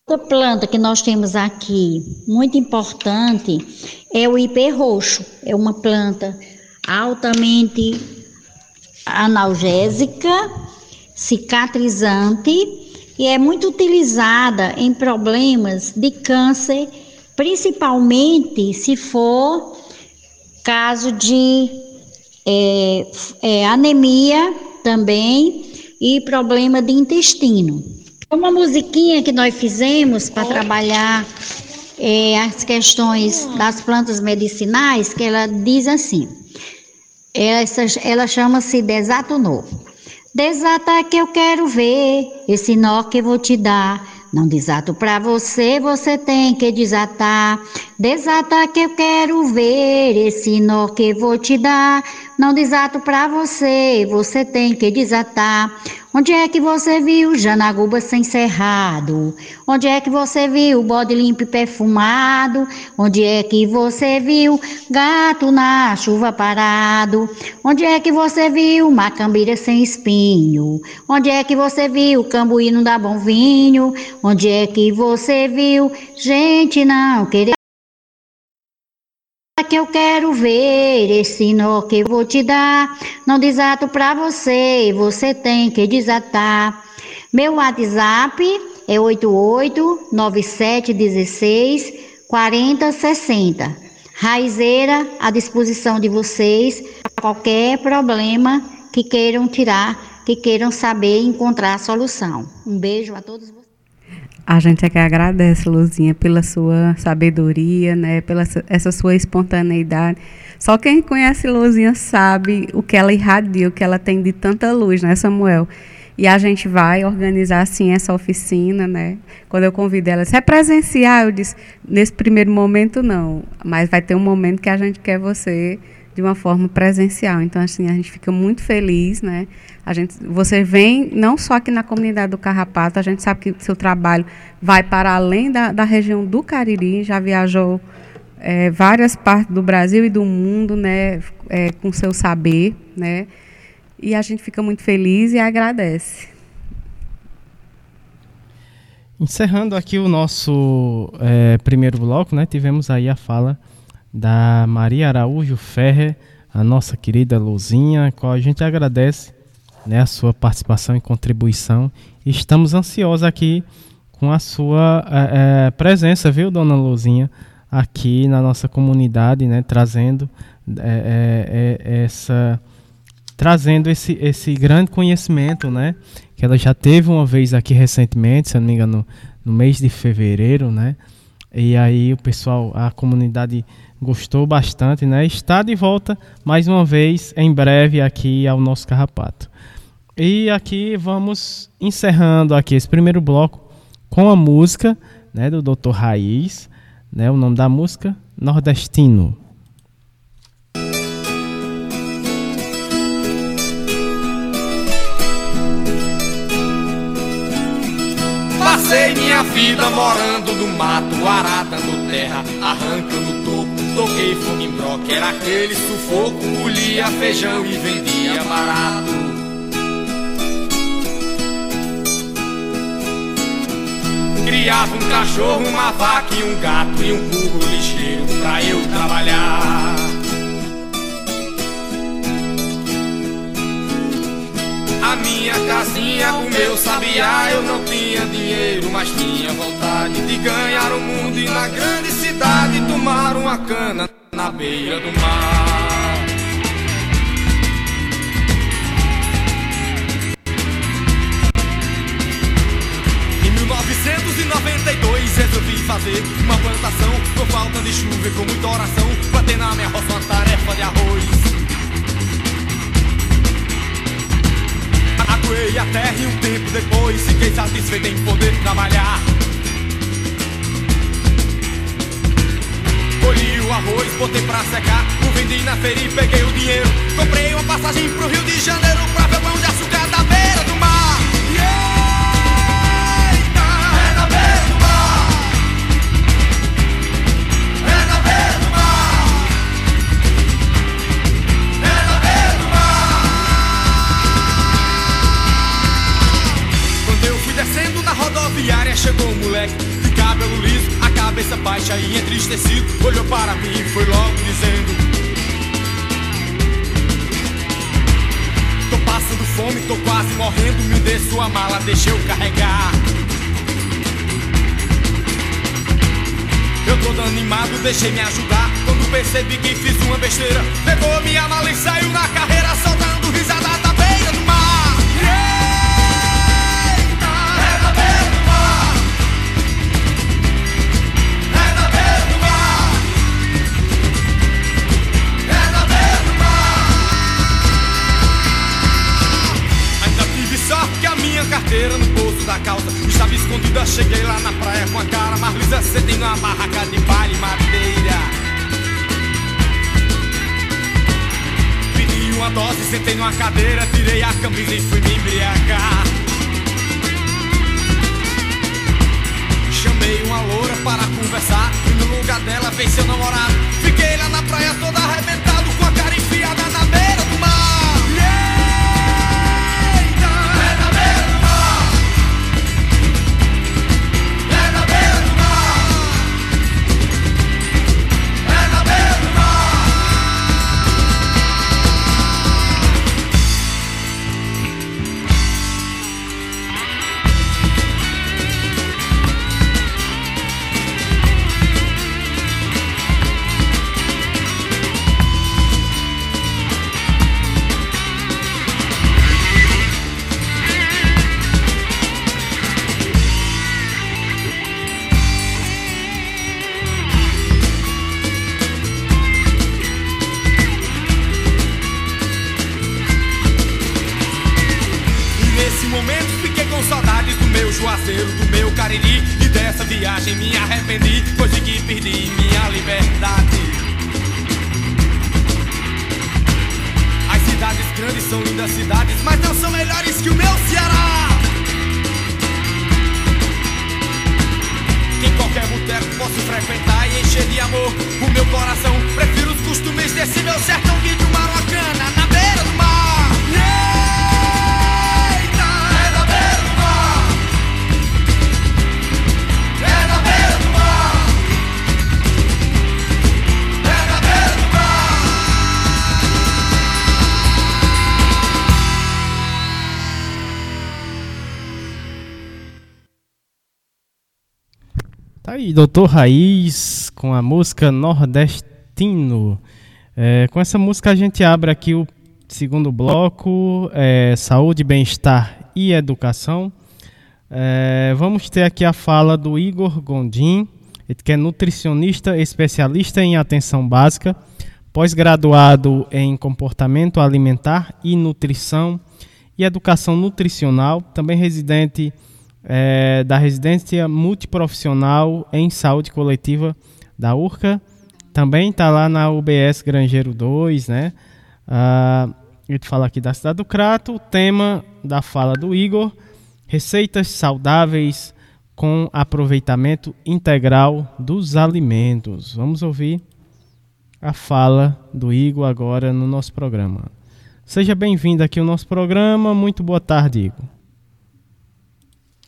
Outra planta que nós temos aqui, muito importante, é o ipê roxo. É uma planta altamente analgésica, cicatrizante e é muito utilizada em problemas de câncer, principalmente se for caso de é, é, anemia também e problema de intestino. Uma musiquinha que nós fizemos para trabalhar é, as questões das plantas medicinais, que ela diz assim, essa, ela chama-se Desato Novo. Desata que eu quero ver, esse nó que vou te dar. Não desato para você, você tem que desatar. Desata que eu quero ver, esse nó que vou te dar. Não desato para você, você tem que desatar. Onde é que você viu Janaguba sem cerrado? Onde é que você viu bode limpo e perfumado? Onde é que você viu gato na chuva parado? Onde é que você viu macambira sem espinho? Onde é que você viu cambuí não dá bom vinho? Onde é que você viu gente não querer que eu quero ver esse nó que eu vou te dar. Não desato pra você, você tem que desatar. Meu WhatsApp é 889716 4060. Raizeira à disposição de vocês, qualquer problema que queiram tirar, que queiram saber encontrar solução. Um beijo a todos vocês. A gente é que agradece, Luzinha, pela sua sabedoria, né, pela essa sua espontaneidade. Só quem conhece Luzinha sabe o que ela irradia, o que ela tem de tanta luz, né, Samuel? E a gente vai organizar assim essa oficina, né? Quando eu convido ela, se é presencial, eu disse, nesse primeiro momento não, mas vai ter um momento que a gente quer você de uma forma presencial. Então, assim, a gente fica muito feliz, né? A gente, você vem não só aqui na comunidade do Carrapato, a gente sabe que seu trabalho vai para além da, da região do Cariri, já viajou é, várias partes do Brasil e do mundo, né? É, com seu saber, né? E a gente fica muito feliz e agradece. Encerrando aqui o nosso é, primeiro bloco, né, tivemos aí a fala da Maria Araújo Ferrer, a nossa querida Luzinha, qual a gente agradece né, a sua participação e contribuição. Estamos ansiosos aqui com a sua é, é, presença, viu, dona Luzinha, aqui na nossa comunidade, né, trazendo é, essa trazendo esse, esse grande conhecimento, né, que ela já teve uma vez aqui recentemente, se não me engano, no mês de fevereiro, né, e aí o pessoal, a comunidade gostou bastante, né, está de volta mais uma vez em breve aqui ao nosso Carrapato. E aqui vamos encerrando aqui esse primeiro bloco com a música né, do Dr. Raiz, né, o nome da música Nordestino. Passei minha vida morando no mato, aratando terra, arrancando toco. Toquei fogo em broca, era aquele sufoco, colhia feijão e vendia barato. Criava um cachorro, uma vaca e um gato e um burro ligeiro pra eu trabalhar. A minha casinha, o meu sabiá, eu não tinha dinheiro, mas tinha vontade de ganhar o mundo e na grande cidade tomar uma cana na beira do mar. 1992 resolvi fazer. Uma plantação Com falta de chuva e com muita oração. Bater na minha roça uma tarefa de arroz. Aguei a terra e um tempo depois Fiquei satisfeito em poder trabalhar. Colhi o arroz, botei pra secar O vendi na feira e peguei o dinheiro. Comprei uma passagem pro Rio de Janeiro Pra ver pão de açúcar da beira chegou um moleque de cabelo liso, a cabeça baixa e entristecido. Olhou para mim e foi logo dizendo: Tô passando fome, tô quase morrendo. Me dê sua mala, deixa eu carregar. Eu todo animado, deixei me ajudar. Quando percebi que fiz uma besteira, pegou minha mala e saiu na carreira, soltando risada no bolso da calça Estava escondida, cheguei lá na praia com a cara mais lisa Sentei numa barraca de baile madeira. Pedi uma dose, sentei numa cadeira Tirei a camisa e fui me embriagar. Chamei uma loura para conversar E no lugar dela veio seu namorado. Fiquei lá na praia toda arrebentado Com a cara enfiada Doutor Raiz, com a música Nordestino. É, com essa música a gente abre aqui o segundo bloco, é, Saúde, Bem-Estar e Educação. É, vamos ter aqui a fala do Igor Gondim, que é nutricionista especialista em atenção básica, pós-graduado em comportamento alimentar e nutrição e educação nutricional, também residente é, da residência multiprofissional em saúde coletiva da URCA. Também está lá na UBS Grangeiro 2, né? Ah, ele fala aqui da cidade do Crato. O tema da fala do Igor: receitas saudáveis com aproveitamento integral dos alimentos. Vamos ouvir a fala do Igor agora no nosso programa. Seja bem-vindo aqui ao nosso programa. Muito boa tarde, Igor.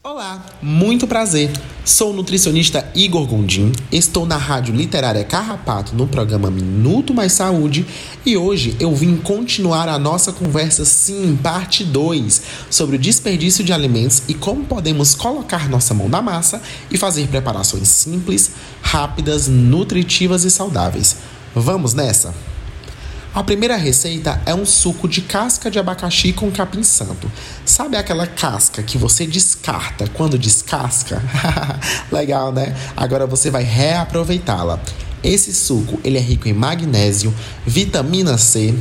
Olá, muito prazer. Sou o nutricionista Igor Gondim, estou na Rádio Literária Carrapato no programa Minuto Mais Saúde e hoje eu vim continuar a nossa conversa, sim, parte 2, sobre o desperdício de alimentos e como podemos colocar nossa mão na massa e fazer preparações simples, rápidas, nutritivas e saudáveis. Vamos nessa? A primeira receita é um suco de casca de abacaxi com capim santo. Sabe aquela casca que você descarta quando descasca? Legal, né? Agora você vai reaproveitá-la. Esse suco ele é rico em magnésio, vitamina C,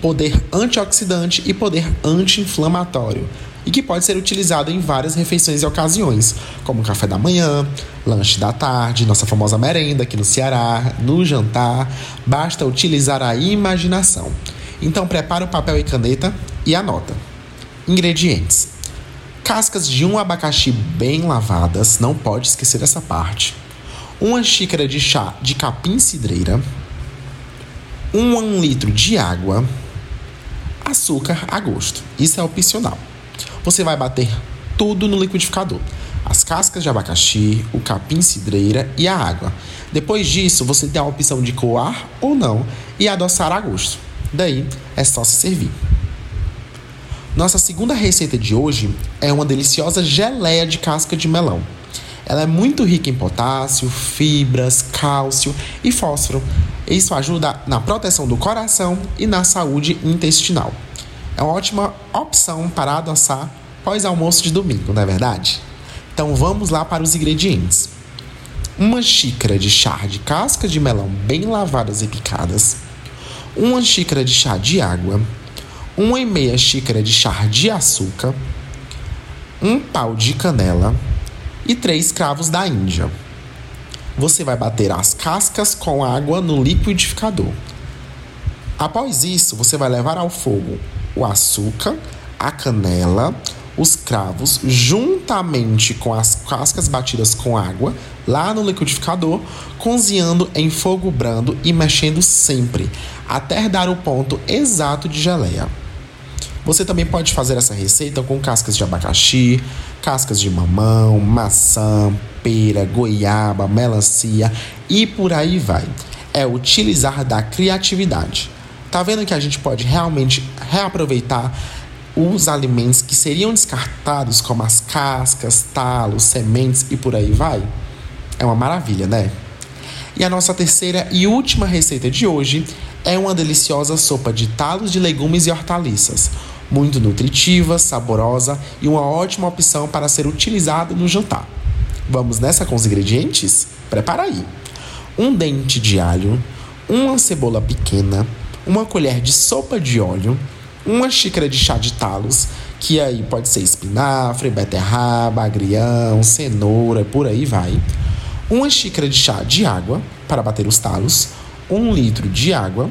poder antioxidante e poder anti-inflamatório e que pode ser utilizado em várias refeições e ocasiões, como café da manhã, lanche da tarde, nossa famosa merenda aqui no Ceará, no jantar. Basta utilizar a imaginação. Então prepare o papel e caneta e anota. Ingredientes: cascas de um abacaxi bem lavadas, não pode esquecer essa parte. Uma xícara de chá de capim cidreira, um litro de água, açúcar a gosto. Isso é opcional. Você vai bater tudo no liquidificador. As cascas de abacaxi, o capim cidreira e a água. Depois disso, você tem a opção de coar ou não e adoçar a gosto. Daí é só se servir. Nossa segunda receita de hoje é uma deliciosa geleia de casca de melão. Ela é muito rica em potássio, fibras, cálcio e fósforo. Isso ajuda na proteção do coração e na saúde intestinal. É uma ótima opção para adoçar pós-almoço de domingo, não é verdade? Então vamos lá para os ingredientes. Uma xícara de chá de cascas de melão bem lavadas e picadas, uma xícara de chá de água, uma e meia xícara de chá de açúcar, um pau de canela e três cravos da Índia. Você vai bater as cascas com água no liquidificador. Após isso, você vai levar ao fogo o açúcar, a canela, os cravos, juntamente com as cascas batidas com água, lá no liquidificador, cozinhando em fogo brando e mexendo sempre, até dar o ponto exato de geleia. Você também pode fazer essa receita com cascas de abacaxi, cascas de mamão, maçã, pera, goiaba, melancia e por aí vai. É utilizar da criatividade. Tá vendo que a gente pode realmente reaproveitar os alimentos que seriam descartados, como as cascas, talos, sementes e por aí vai? É uma maravilha, né? E a nossa terceira e última receita de hoje é uma deliciosa sopa de talos de legumes e hortaliças, muito nutritiva, saborosa e uma ótima opção para ser utilizada no jantar. Vamos nessa com os ingredientes? Prepara aí: um dente de alho, uma cebola pequena, uma colher de sopa de óleo, uma xícara de chá de talos, que aí pode ser espinafre, beterraba, agrião, cenoura, por aí vai. Uma xícara de chá de água para bater os talos, um litro de água,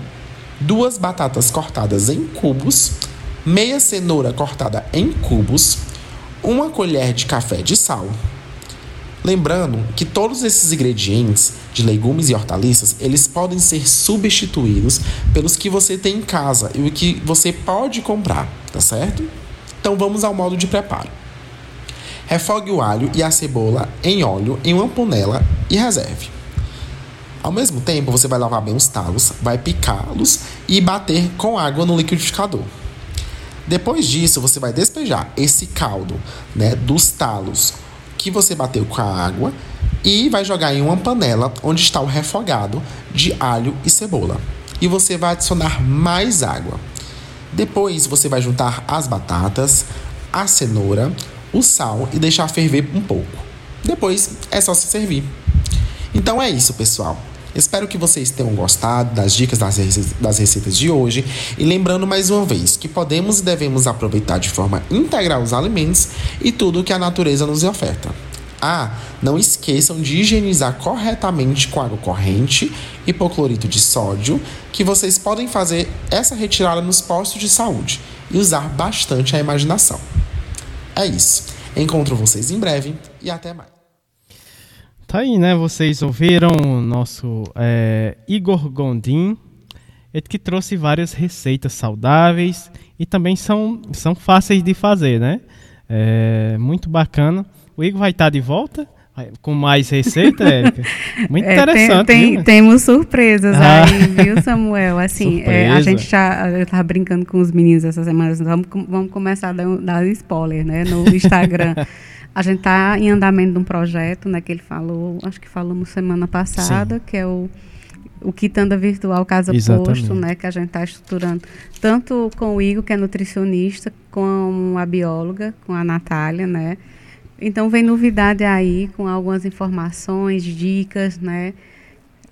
duas batatas cortadas em cubos, meia cenoura cortada em cubos, uma colher de café de sal. Lembrando que todos esses ingredientes de legumes e hortaliças, eles podem ser substituídos pelos que você tem em casa e o que você pode comprar, tá certo? Então vamos ao modo de preparo. Refogue o alho e a cebola em óleo em uma panela e reserve. Ao mesmo tempo, você vai lavar bem os talos, vai picá-los e bater com água no liquidificador. Depois disso, você vai despejar esse caldo né, dos talos que você bateu com a água e vai jogar em uma panela onde está o refogado de alho e cebola. E você vai adicionar mais água. Depois você vai juntar as batatas, a cenoura, o sal e deixar ferver um pouco. Depois é só se servir. Então é isso, pessoal. Espero que vocês tenham gostado das dicas das, rece das receitas de hoje. E lembrando mais uma vez que podemos e devemos aproveitar de forma integral os alimentos e tudo que a natureza nos oferta. Ah, não esqueçam de higienizar corretamente com água corrente, hipoclorito de sódio, que vocês podem fazer essa retirada nos postos de saúde e usar bastante a imaginação. É isso. Encontro vocês em breve e até mais. Tá aí, né? Vocês ouviram o nosso é, Igor Gondim, ele que trouxe várias receitas saudáveis e também são, são fáceis de fazer, né? É, muito bacana. O Igor vai estar de volta com mais receita, Érica? Muito é, interessante. Tem, tem, temos surpresas ah. aí, viu, Samuel? Assim, é, a gente já. Estava brincando com os meninos essa semana, vamos, vamos começar a dar, dar spoiler, né? No Instagram. a gente está em andamento de um projeto, né? Que ele falou, acho que falamos semana passada, Sim. que é o o Quitanda Virtual Casa Exatamente. Posto, né, que a gente está estruturando, tanto com o Igor, que é nutricionista, com a bióloga, com a Natália, né, então vem novidade aí com algumas informações, dicas, né?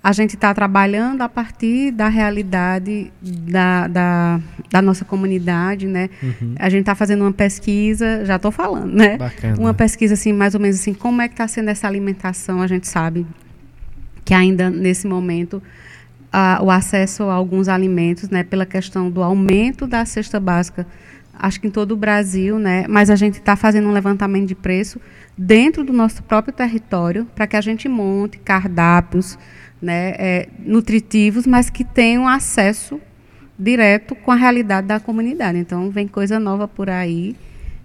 A gente está trabalhando a partir da realidade da, da, da nossa comunidade, né? Uhum. A gente está fazendo uma pesquisa, já estou falando, né? Bacana. Uma pesquisa assim, mais ou menos assim, como é que está sendo essa alimentação? A gente sabe que ainda nesse momento o acesso a alguns alimentos, né, pela questão do aumento da cesta básica acho que em todo o Brasil, né? Mas a gente está fazendo um levantamento de preço dentro do nosso próprio território para que a gente monte cardápios, né, é, nutritivos, mas que tenham acesso direto com a realidade da comunidade. Então vem coisa nova por aí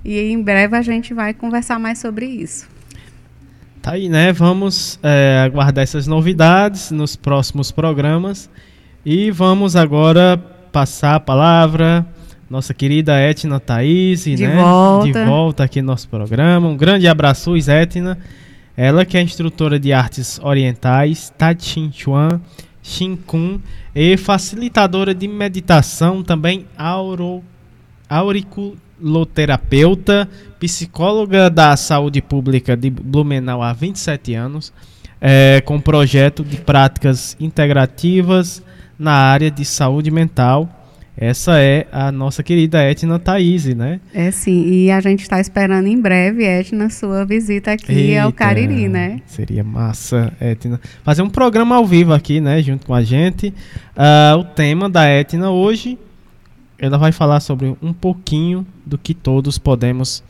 e em breve a gente vai conversar mais sobre isso. Tá aí, né? Vamos é, aguardar essas novidades nos próximos programas e vamos agora passar a palavra nossa querida Etna Thaís, de né? Volta. De volta aqui no nosso programa. Um grande abraço, Etna. Ela que é instrutora de artes orientais, Tai Chuan, Shin Kun, e facilitadora de meditação, também auro, auriculoterapeuta, psicóloga da saúde pública de Blumenau há 27 anos, é, com projeto de práticas integrativas na área de saúde mental essa é a nossa querida Etna Thaís, né? É sim, e a gente está esperando em breve, Etna, sua visita aqui Eita, ao Cariri, né? Seria massa, Etna. Fazer um programa ao vivo aqui, né, junto com a gente. Uh, o tema da Etna hoje, ela vai falar sobre um pouquinho do que todos podemos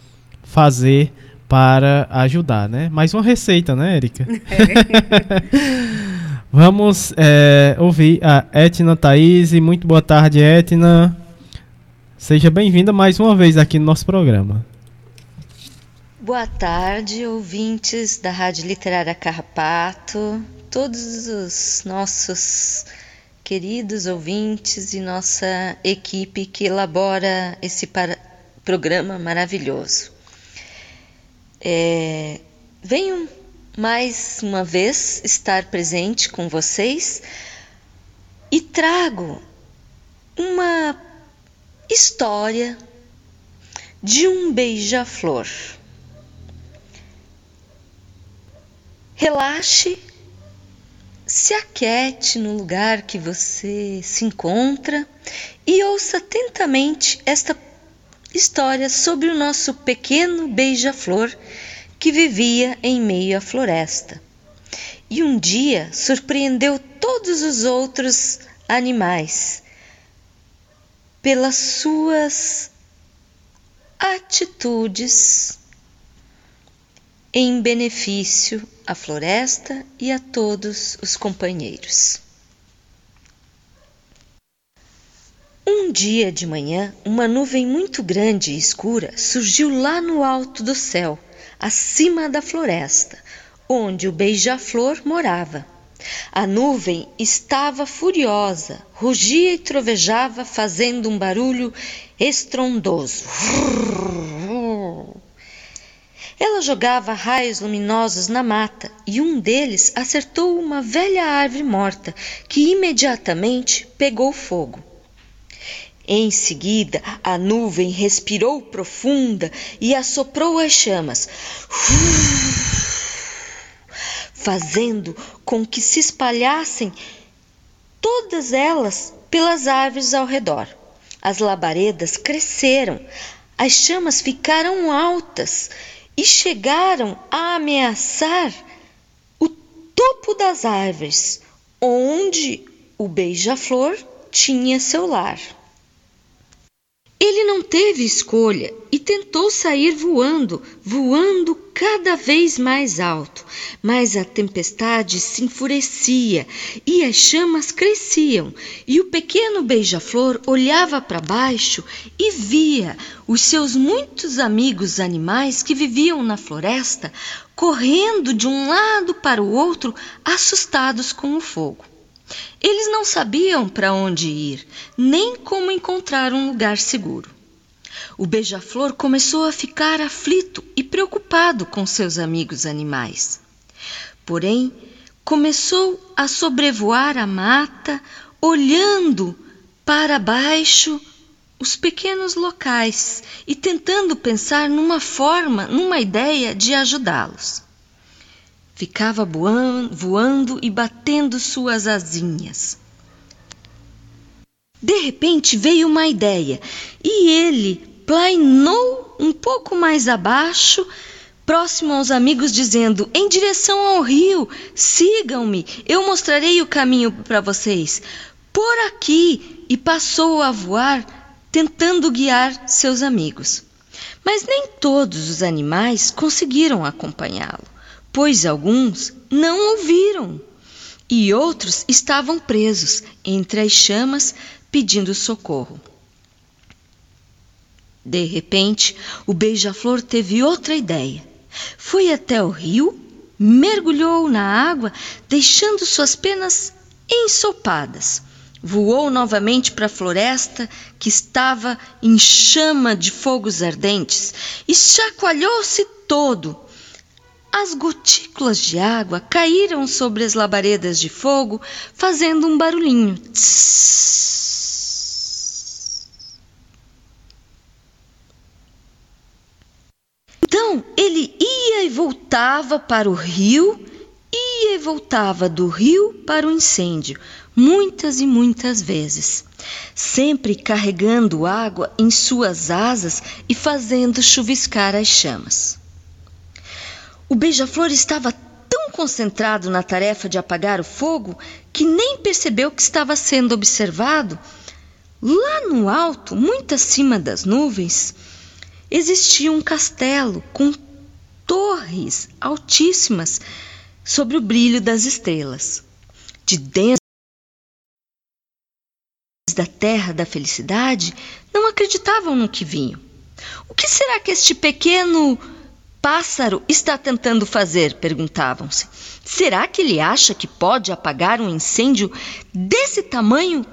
fazer para ajudar, né? Mais uma receita, né, Erika? É. Vamos é, ouvir a Etna Thaís. Muito boa tarde, Etna. Seja bem-vinda mais uma vez aqui no nosso programa. Boa tarde, ouvintes da Rádio Literária Carrapato, todos os nossos queridos ouvintes e nossa equipe que elabora esse programa maravilhoso. É, venham mais uma vez estar presente com vocês e trago uma história de um beija-flor. Relaxe, se aquete no lugar que você se encontra e ouça atentamente esta história sobre o nosso pequeno beija-flor que vivia em meio à floresta. E um dia surpreendeu todos os outros animais pelas suas atitudes em benefício à floresta e a todos os companheiros. Um dia de manhã, uma nuvem muito grande e escura surgiu lá no alto do céu acima da floresta, onde o beija-flor morava. A nuvem estava furiosa, rugia e trovejava, fazendo um barulho estrondoso. Ela jogava raios luminosos na mata e um deles acertou uma velha árvore morta que imediatamente pegou fogo. Em seguida, a nuvem respirou profunda e assoprou as chamas, fazendo com que se espalhassem todas elas pelas árvores ao redor. As labaredas cresceram, as chamas ficaram altas e chegaram a ameaçar o topo das árvores, onde o beija-flor tinha seu lar. Ele não teve escolha e tentou sair voando, voando cada vez mais alto, mas a tempestade se enfurecia e as chamas cresciam, e o pequeno beija-flor olhava para baixo e via os seus muitos amigos animais que viviam na floresta correndo de um lado para o outro, assustados com o fogo. Eles não sabiam para onde ir, nem como encontrar um lugar seguro. O beija-flor começou a ficar aflito e preocupado com seus amigos animais. Porém, começou a sobrevoar a mata, olhando para baixo os pequenos locais e tentando pensar numa forma, numa ideia de ajudá-los. Ficava voando e batendo suas asinhas. De repente veio uma ideia e ele plainou um pouco mais abaixo, próximo aos amigos, dizendo: Em direção ao rio, sigam-me, eu mostrarei o caminho para vocês. Por aqui! E passou a voar, tentando guiar seus amigos. Mas nem todos os animais conseguiram acompanhá-lo pois alguns não ouviram e outros estavam presos entre as chamas pedindo socorro. De repente, o beija-flor teve outra ideia. Foi até o rio, mergulhou na água, deixando suas penas ensopadas. Voou novamente para a floresta que estava em chama de fogos ardentes e chacoalhou-se todo, as gotículas de água caíram sobre as labaredas de fogo, fazendo um barulhinho. Então ele ia e voltava para o rio, ia e voltava do rio para o incêndio, muitas e muitas vezes, sempre carregando água em suas asas e fazendo chuviscar as chamas. O beija-flor estava tão concentrado na tarefa de apagar o fogo que nem percebeu que estava sendo observado. Lá no alto, muito acima das nuvens, existia um castelo com torres altíssimas sobre o brilho das estrelas. De dentro da terra da felicidade, não acreditavam no que vinham. O que será que este pequeno pássaro está tentando fazer? perguntavam-se. Será que ele acha que pode apagar um incêndio desse tamanho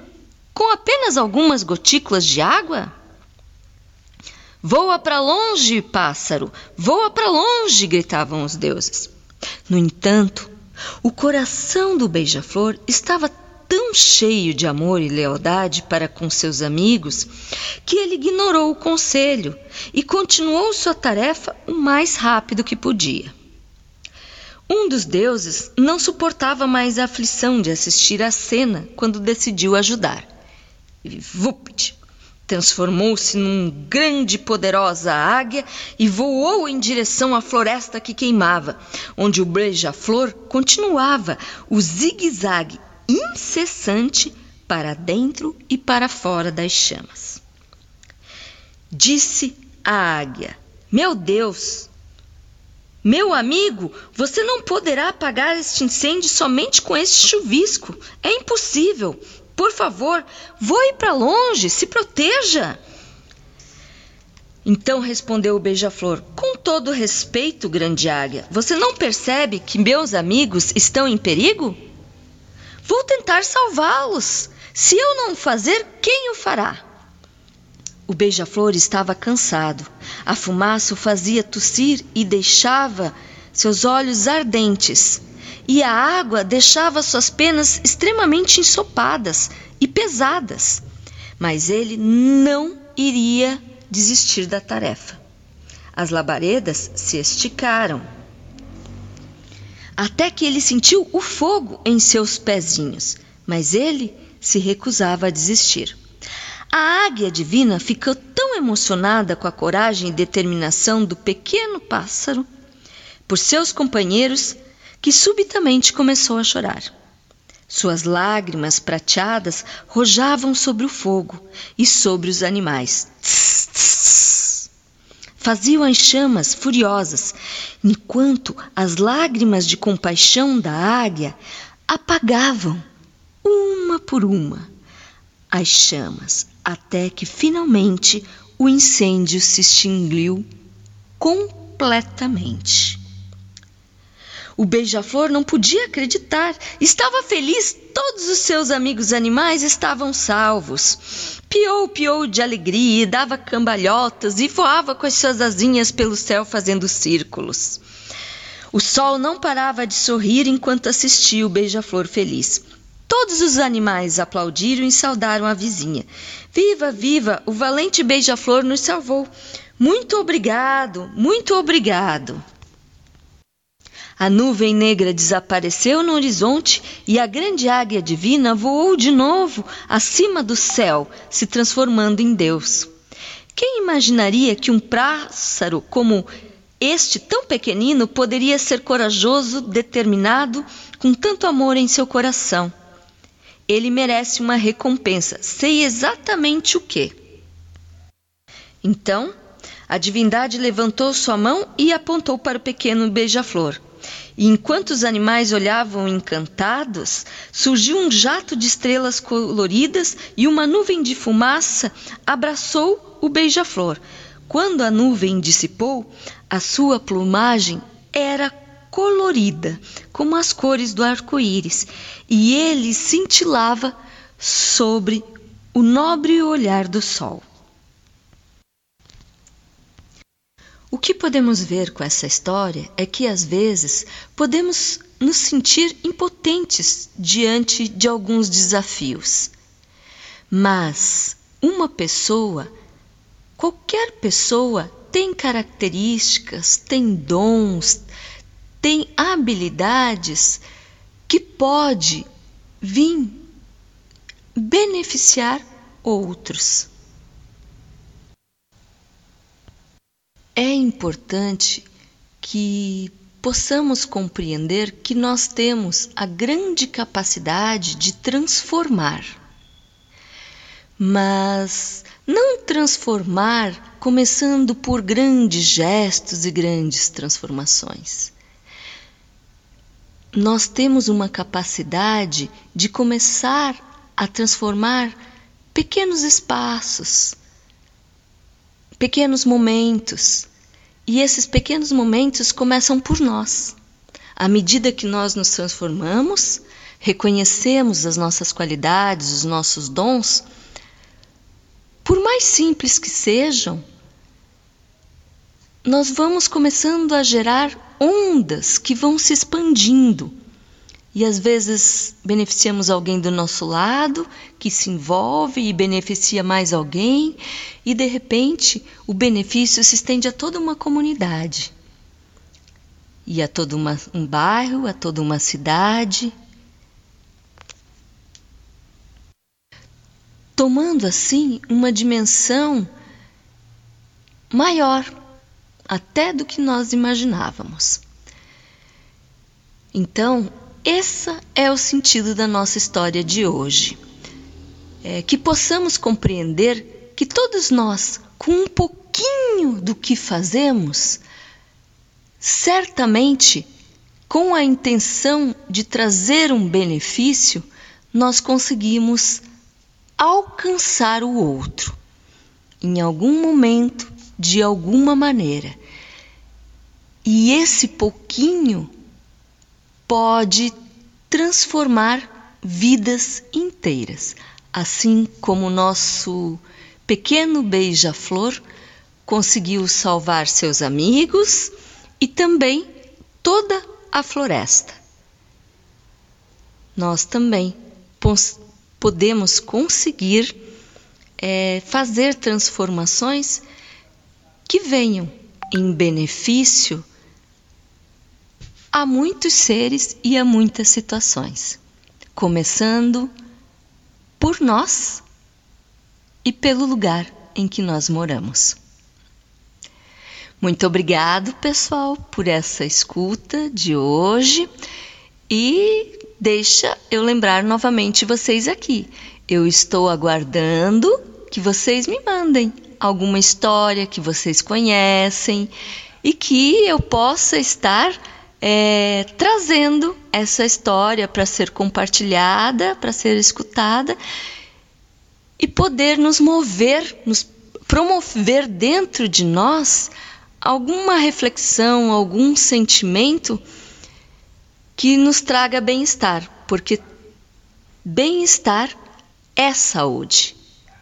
com apenas algumas gotículas de água? Voa para longe, pássaro, voa para longe, gritavam os deuses. No entanto, o coração do beija-flor estava tão cheio de amor e lealdade para com seus amigos que ele ignorou o conselho e continuou sua tarefa o mais rápido que podia. Um dos deuses não suportava mais a aflição de assistir à cena quando decidiu ajudar. E vupt! Transformou-se num grande e poderosa águia e voou em direção à floresta que queimava, onde o beija-flor continuava o zigue-zague incessante para dentro e para fora das chamas. Disse a águia: Meu Deus, meu amigo, você não poderá apagar este incêndio somente com este chuvisco. É impossível. Por favor, voe para longe, se proteja. Então respondeu o beija-flor: Com todo respeito, grande águia, você não percebe que meus amigos estão em perigo? Vou tentar salvá-los. Se eu não fazer, quem o fará? O beija-flor estava cansado. A fumaça o fazia tossir e deixava seus olhos ardentes. E a água deixava suas penas extremamente ensopadas e pesadas. Mas ele não iria desistir da tarefa. As labaredas se esticaram até que ele sentiu o fogo em seus pezinhos, mas ele se recusava a desistir. A águia divina ficou tão emocionada com a coragem e determinação do pequeno pássaro por seus companheiros que subitamente começou a chorar. Suas lágrimas prateadas rojavam sobre o fogo e sobre os animais. Tss, tss, faziam as chamas furiosas, enquanto as lágrimas de compaixão da águia apagavam, uma por uma, as chamas, até que finalmente o incêndio se extinguiu completamente. O beija-flor não podia acreditar. Estava feliz, todos os seus amigos animais estavam salvos. Piou, piou de alegria, e dava cambalhotas e voava com as suas asinhas pelo céu fazendo círculos. O sol não parava de sorrir enquanto assistia o beija-flor feliz. Todos os animais aplaudiram e saudaram a vizinha. Viva, viva! O valente beija-flor nos salvou. Muito obrigado, muito obrigado. A nuvem negra desapareceu no horizonte e a grande águia divina voou de novo acima do céu, se transformando em Deus. Quem imaginaria que um pássaro como este, tão pequenino, poderia ser corajoso, determinado, com tanto amor em seu coração? Ele merece uma recompensa, sei exatamente o que. Então, a divindade levantou sua mão e apontou para o pequeno beija-flor. E enquanto os animais olhavam encantados, surgiu um jato de estrelas coloridas e uma nuvem de fumaça abraçou o beija-flor. Quando a nuvem dissipou, a sua plumagem era colorida, como as cores do arco-íris, e ele cintilava sobre o nobre olhar do sol. O que podemos ver com essa história é que às vezes podemos nos sentir impotentes diante de alguns desafios. Mas uma pessoa, qualquer pessoa, tem características, tem dons, tem habilidades que pode vir beneficiar outros. É importante que possamos compreender que nós temos a grande capacidade de transformar. Mas não transformar começando por grandes gestos e grandes transformações. Nós temos uma capacidade de começar a transformar pequenos espaços, pequenos momentos. E esses pequenos momentos começam por nós. À medida que nós nos transformamos, reconhecemos as nossas qualidades, os nossos dons, por mais simples que sejam, nós vamos começando a gerar ondas que vão se expandindo e às vezes beneficiamos alguém do nosso lado, que se envolve e beneficia mais alguém, e de repente o benefício se estende a toda uma comunidade, e a todo uma, um bairro, a toda uma cidade. Tomando assim uma dimensão maior até do que nós imaginávamos. Então, esse é o sentido da nossa história de hoje. É, que possamos compreender que todos nós, com um pouquinho do que fazemos, certamente com a intenção de trazer um benefício, nós conseguimos alcançar o outro em algum momento, de alguma maneira. E esse pouquinho pode transformar vidas inteiras, assim como o nosso pequeno beija-flor conseguiu salvar seus amigos e também toda a floresta. Nós também podemos conseguir é, fazer transformações que venham em benefício a muitos seres e a muitas situações, começando por nós e pelo lugar em que nós moramos. Muito obrigado, pessoal, por essa escuta de hoje e deixa eu lembrar novamente vocês aqui. Eu estou aguardando que vocês me mandem alguma história que vocês conhecem e que eu possa estar é, trazendo essa história para ser compartilhada, para ser escutada e poder nos mover, nos promover dentro de nós alguma reflexão, algum sentimento que nos traga bem-estar, porque bem-estar é saúde.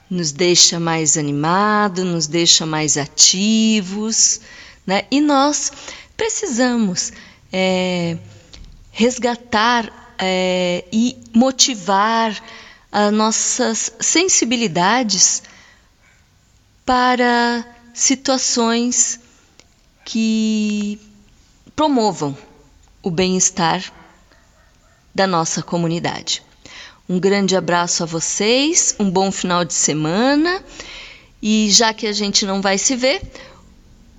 Nos deixa mais animados, nos deixa mais ativos, né? E nós precisamos é, resgatar é, e motivar as nossas sensibilidades para situações que promovam o bem-estar da nossa comunidade. Um grande abraço a vocês, um bom final de semana e já que a gente não vai se ver,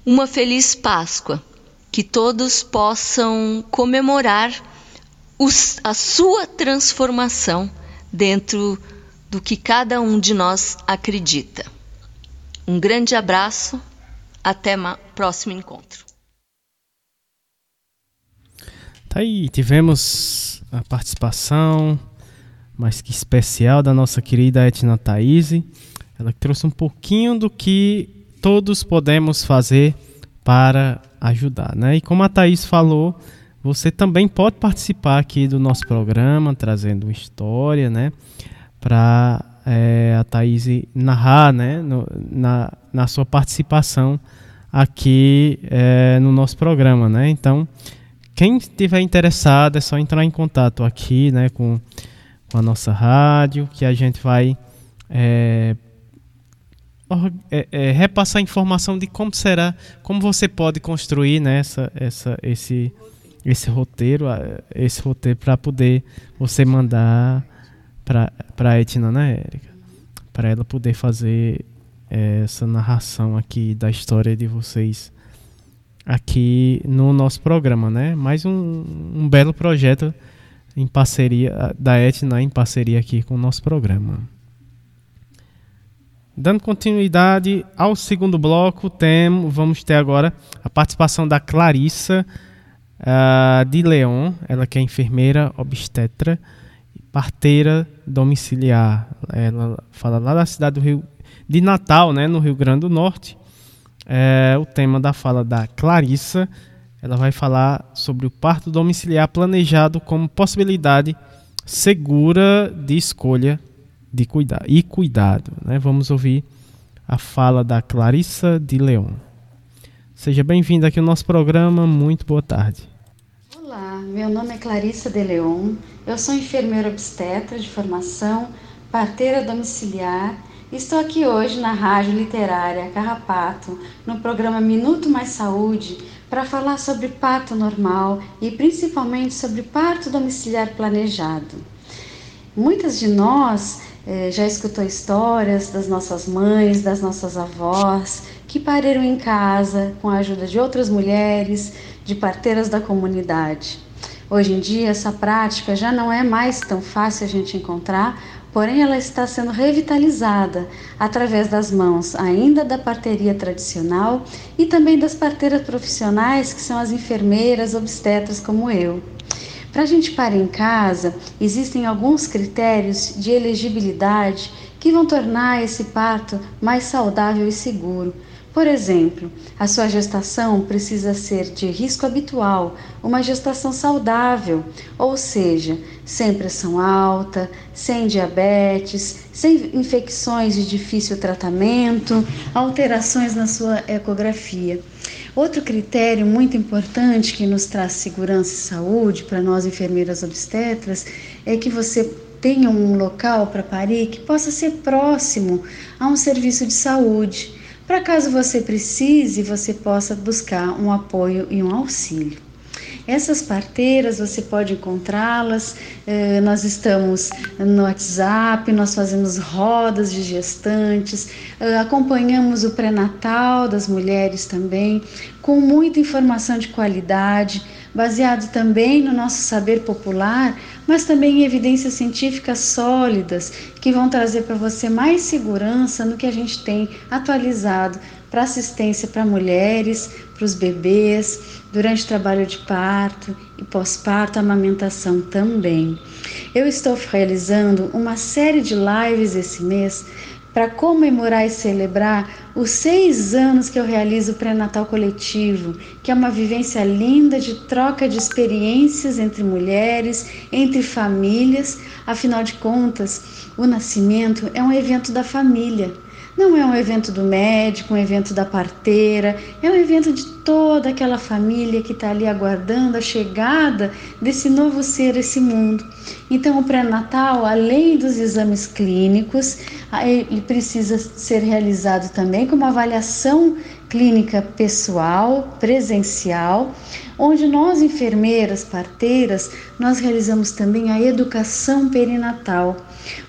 uma feliz Páscoa. Que todos possam comemorar os, a sua transformação dentro do que cada um de nós acredita. Um grande abraço, até o próximo encontro. Tá aí, tivemos a participação mais que especial da nossa querida Etna Thaís. Ela trouxe um pouquinho do que todos podemos fazer para ajudar, né? E como a Thaís falou, você também pode participar aqui do nosso programa, trazendo história, né? Para é, a Thaís narrar, né? No, na, na sua participação aqui é, no nosso programa, né? Então, quem estiver interessado é só entrar em contato aqui, né? Com, com a nossa rádio, que a gente vai é, é, é, repassar informação de como será, como você pode construir né, essa, esse esse roteiro, esse roteiro para poder você mandar para a Etna, né, Érica? Para ela poder fazer é, essa narração aqui da história de vocês aqui no nosso programa, né? Mais um, um belo projeto em parceria da Etna em parceria aqui com o nosso programa. Dando continuidade ao segundo bloco, tem, vamos ter agora a participação da Clarissa uh, de Leon, ela que é enfermeira obstetra e parteira domiciliar. Ela fala lá da cidade do Rio de Natal, né, no Rio Grande do Norte. É, o tema da fala da Clarissa, ela vai falar sobre o parto domiciliar planejado como possibilidade segura de escolha de cuidar e cuidado. Né? Vamos ouvir a fala da Clarissa de Leon. Seja bem-vinda aqui ao nosso programa. Muito boa tarde. Olá, meu nome é Clarissa de Leon. Eu sou enfermeira obstetra de formação, parteira domiciliar. Estou aqui hoje na Rádio Literária Carrapato, no programa Minuto Mais Saúde, para falar sobre parto normal e principalmente sobre parto domiciliar planejado. Muitas de nós já escutou histórias das nossas mães, das nossas avós, que pariram em casa com a ajuda de outras mulheres, de parteiras da comunidade. Hoje em dia, essa prática já não é mais tão fácil a gente encontrar, porém ela está sendo revitalizada através das mãos ainda da parteria tradicional e também das parteiras profissionais, que são as enfermeiras, obstetras como eu. Para a gente parar em casa, existem alguns critérios de elegibilidade que vão tornar esse parto mais saudável e seguro. Por exemplo, a sua gestação precisa ser de risco habitual, uma gestação saudável, ou seja, sem pressão alta, sem diabetes, sem infecções de difícil tratamento, alterações na sua ecografia. Outro critério muito importante que nos traz segurança e saúde para nós enfermeiras obstetras é que você tenha um local para parir que possa ser próximo a um serviço de saúde, para caso você precise, você possa buscar um apoio e um auxílio. Essas parteiras você pode encontrá-las. Eh, nós estamos no WhatsApp, nós fazemos rodas de gestantes, eh, acompanhamos o pré-natal das mulheres também, com muita informação de qualidade, baseado também no nosso saber popular, mas também em evidências científicas sólidas que vão trazer para você mais segurança no que a gente tem atualizado para assistência para mulheres, para os bebês, durante o trabalho de parto e pós-parto, amamentação também. Eu estou realizando uma série de lives esse mês para comemorar e celebrar os seis anos que eu realizo o pré-natal coletivo, que é uma vivência linda de troca de experiências entre mulheres, entre famílias. Afinal de contas, o nascimento é um evento da família. Não é um evento do médico, um evento da parteira, é um evento de toda aquela família que está ali aguardando a chegada desse novo ser, esse mundo. Então, o pré-natal, além dos exames clínicos, ele precisa ser realizado também com uma avaliação clínica pessoal, presencial, onde nós enfermeiras, parteiras, nós realizamos também a educação perinatal.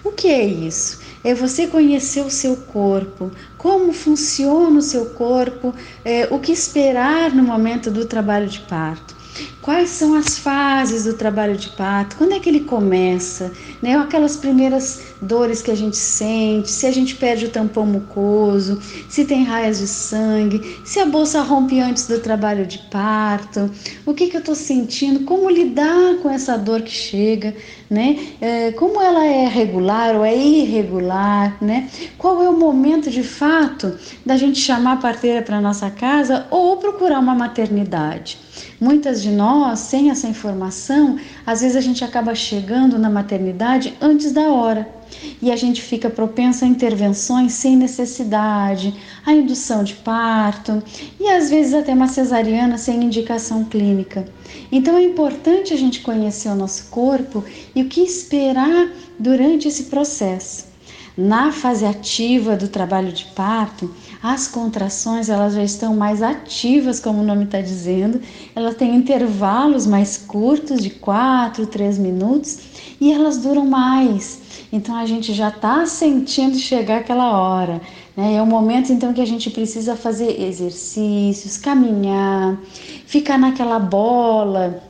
O que é isso? É você conhecer o seu corpo, como funciona o seu corpo, é, o que esperar no momento do trabalho de parto. Quais são as fases do trabalho de parto? Quando é que ele começa? Né? Aquelas primeiras dores que a gente sente, se a gente perde o tampão mucoso, se tem raias de sangue, se a bolsa rompe antes do trabalho de parto, o que, que eu estou sentindo, como lidar com essa dor que chega, né? É, como ela é regular ou é irregular, né? Qual é o momento de fato da gente chamar a parteira para nossa casa ou procurar uma maternidade? Muitas de nós, sem essa informação, às vezes a gente acaba chegando na maternidade antes da hora e a gente fica propensa a intervenções sem necessidade, a indução de parto e às vezes até uma cesariana sem indicação clínica. Então é importante a gente conhecer o nosso corpo e o que esperar durante esse processo. Na fase ativa do trabalho de parto, as contrações elas já estão mais ativas, como o nome está dizendo. Elas têm intervalos mais curtos, de 4, 3 minutos, e elas duram mais. Então a gente já está sentindo chegar aquela hora. Né? É o momento então que a gente precisa fazer exercícios, caminhar, ficar naquela bola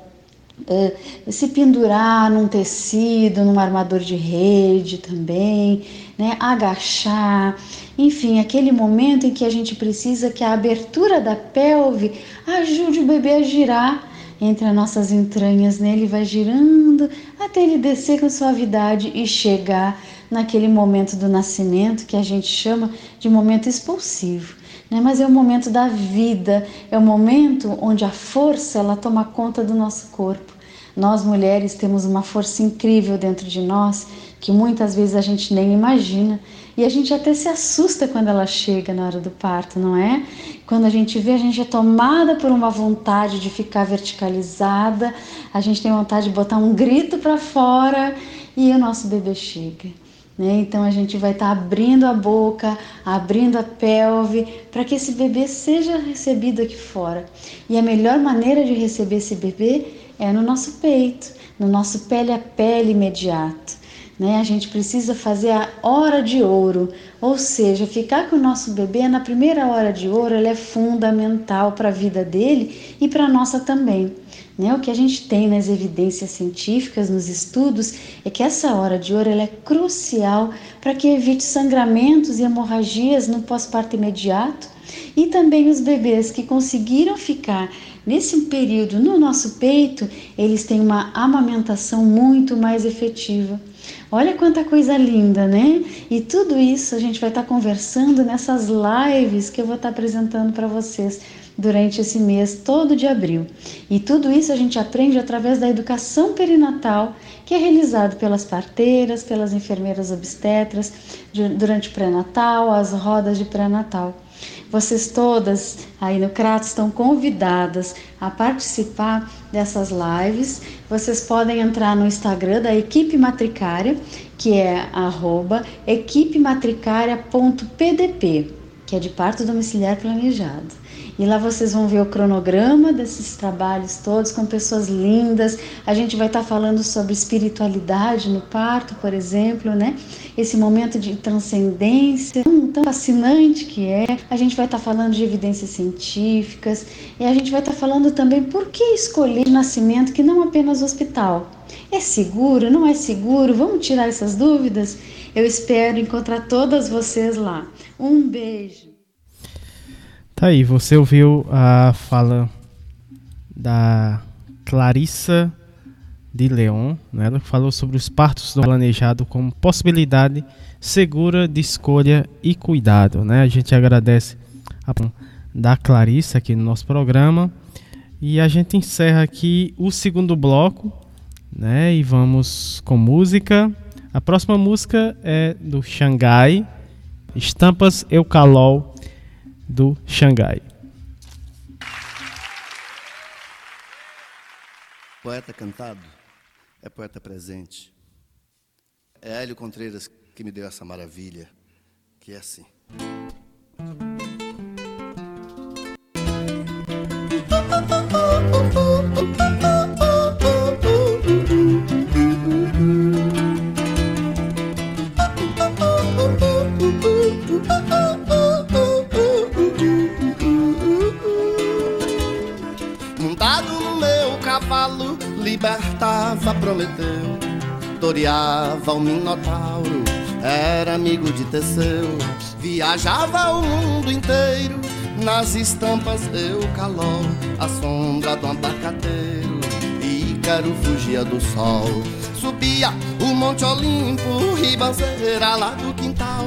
é, se pendurar num tecido, num armador de rede também, né? agachar, enfim, aquele momento em que a gente precisa que a abertura da pelve ajude o bebê a girar entre as nossas entranhas, né? ele vai girando até ele descer com suavidade e chegar naquele momento do nascimento que a gente chama de momento expulsivo né? mas é o momento da vida, é o momento onde a força ela toma conta do nosso corpo. Nós mulheres temos uma força incrível dentro de nós que muitas vezes a gente nem imagina e a gente até se assusta quando ela chega na hora do parto, não é? Quando a gente vê, a gente é tomada por uma vontade de ficar verticalizada, a gente tem vontade de botar um grito para fora e o nosso bebê chega. Né? Então a gente vai estar tá abrindo a boca, abrindo a pelve, para que esse bebê seja recebido aqui fora. E a melhor maneira de receber esse bebê é no nosso peito, no nosso pele a pele imediato. Né? A gente precisa fazer a hora de ouro, ou seja, ficar com o nosso bebê na primeira hora de ouro, ela é fundamental para a vida dele e para a nossa também. Né? O que a gente tem nas evidências científicas, nos estudos, é que essa hora de ouro é crucial para que evite sangramentos e hemorragias no pós-parto imediato e também os bebês que conseguiram ficar nesse período no nosso peito, eles têm uma amamentação muito mais efetiva. Olha quanta coisa linda, né? E tudo isso a gente vai estar conversando nessas lives que eu vou estar apresentando para vocês durante esse mês todo de abril. E tudo isso a gente aprende através da educação perinatal, que é realizado pelas parteiras, pelas enfermeiras obstetras, durante o pré-natal, as rodas de pré-natal. Vocês todas aí no Crato estão convidadas a participar dessas lives. Vocês podem entrar no Instagram da Equipe Matricária, que é equipematricária.pdp, que é de parto domiciliar planejado. E lá vocês vão ver o cronograma desses trabalhos todos com pessoas lindas. A gente vai estar falando sobre espiritualidade no parto, por exemplo, né? Esse momento de transcendência tão, tão fascinante que é. A gente vai estar falando de evidências científicas e a gente vai estar falando também por que escolher nascimento que não apenas hospital. É seguro? Não é seguro? Vamos tirar essas dúvidas? Eu espero encontrar todas vocês lá. Um beijo. Tá aí, você ouviu a fala da Clarissa de Leon, né? ela falou sobre os partos do planejado como possibilidade segura de escolha e cuidado. Né? A gente agradece a da Clarissa aqui no nosso programa e a gente encerra aqui o segundo bloco né? e vamos com música. A próxima música é do Xangai, Estampas Eucalol do Xangai. Poeta cantado é poeta presente. É Hélio Contreiras que me deu essa maravilha, que é assim. libertava Prometeu, toreava o Minotauro, era amigo de Teseu, viajava o mundo inteiro, nas estampas Eucalol, a sombra do abacateiro, Ícaro fugia do sol, subia o Monte Olimpo, ribanceira lá do quintal,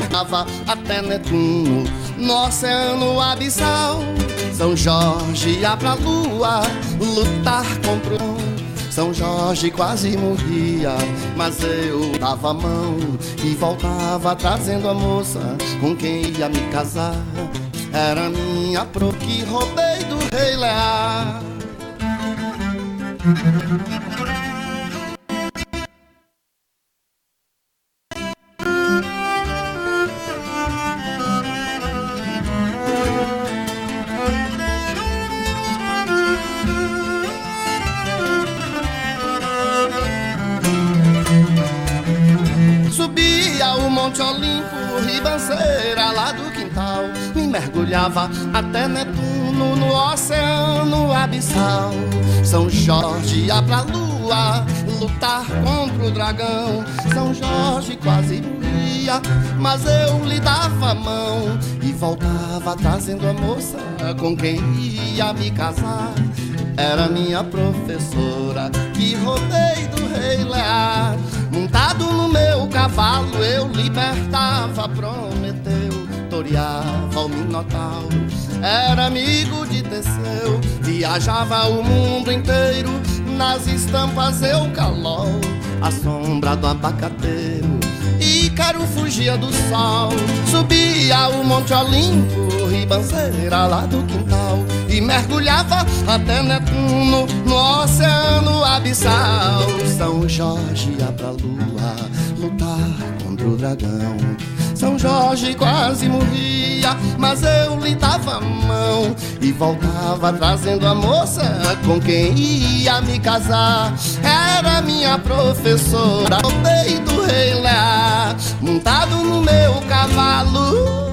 merava até Netuno, no oceano abissal, São Jorge ia pra lua, lutar contra o são Jorge quase morria, mas eu dava a mão e voltava trazendo a moça com quem ia me casar. Era minha pro que roubei do rei Lear. Até Netuno no oceano abissal. São Jorge ia pra lua lutar contra o dragão. São Jorge quase morria, mas eu lhe dava a mão e voltava trazendo a moça com quem ia me casar. Era minha professora que roubei do rei Lear. Montado no meu cavalo, eu libertava Prometeu pastoreava o Minotauro. Era amigo de Teseu, viajava o mundo inteiro. Nas estampas eu calol, a sombra do abacateiro. Ícaro fugia do sol, subia o Monte Olimpo, ribanceira lá do quintal. E mergulhava até Netuno no oceano abissal. São Jorge ia pra lua lutar contra o dragão. São Jorge quase morria, mas eu lhe dava a mão e voltava trazendo a moça com quem ia me casar. Era minha professora, voltei do rei lá, montado no meu cavalo.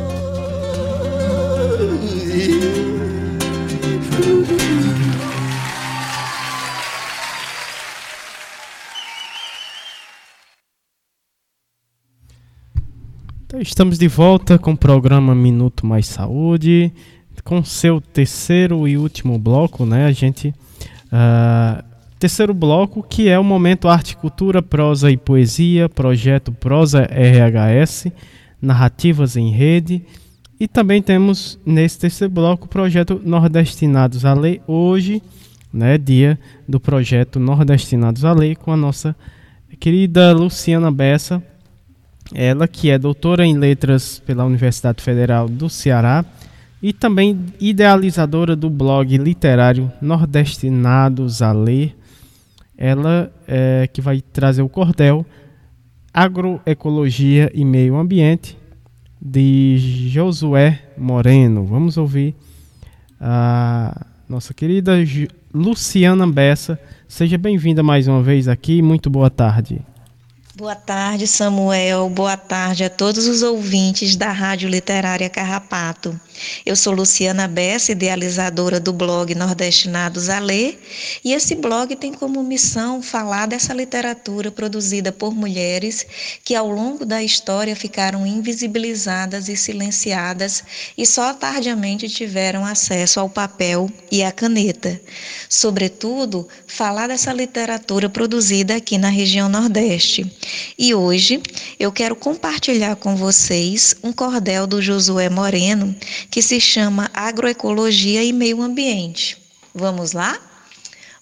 Então, estamos de volta com o programa Minuto Mais Saúde, com seu terceiro e último bloco, né? A gente uh, terceiro bloco que é o momento arte, cultura, prosa e poesia, projeto Prosa RHS, narrativas em rede. E também temos nesse terceiro bloco o projeto Nordestinados à Lei hoje, né, dia do projeto Nordestinados à Lei com a nossa querida Luciana Bessa, ela que é doutora em letras pela Universidade Federal do Ceará e também idealizadora do blog literário Nordestinados a Ler. Ela é, que vai trazer o cordel Agroecologia e Meio Ambiente de Josué Moreno. Vamos ouvir a nossa querida Luciana Bessa. Seja bem-vinda mais uma vez aqui. Muito boa tarde. Boa tarde, Samuel. Boa tarde a todos os ouvintes da Rádio Literária Carrapato. Eu sou Luciana Bessa, idealizadora do blog Nordestinados a Ler, e esse blog tem como missão falar dessa literatura produzida por mulheres que ao longo da história ficaram invisibilizadas e silenciadas e só tardiamente tiveram acesso ao papel e à caneta. Sobretudo, falar dessa literatura produzida aqui na região Nordeste. E hoje eu quero compartilhar com vocês um cordel do Josué Moreno que se chama Agroecologia e Meio Ambiente. Vamos lá?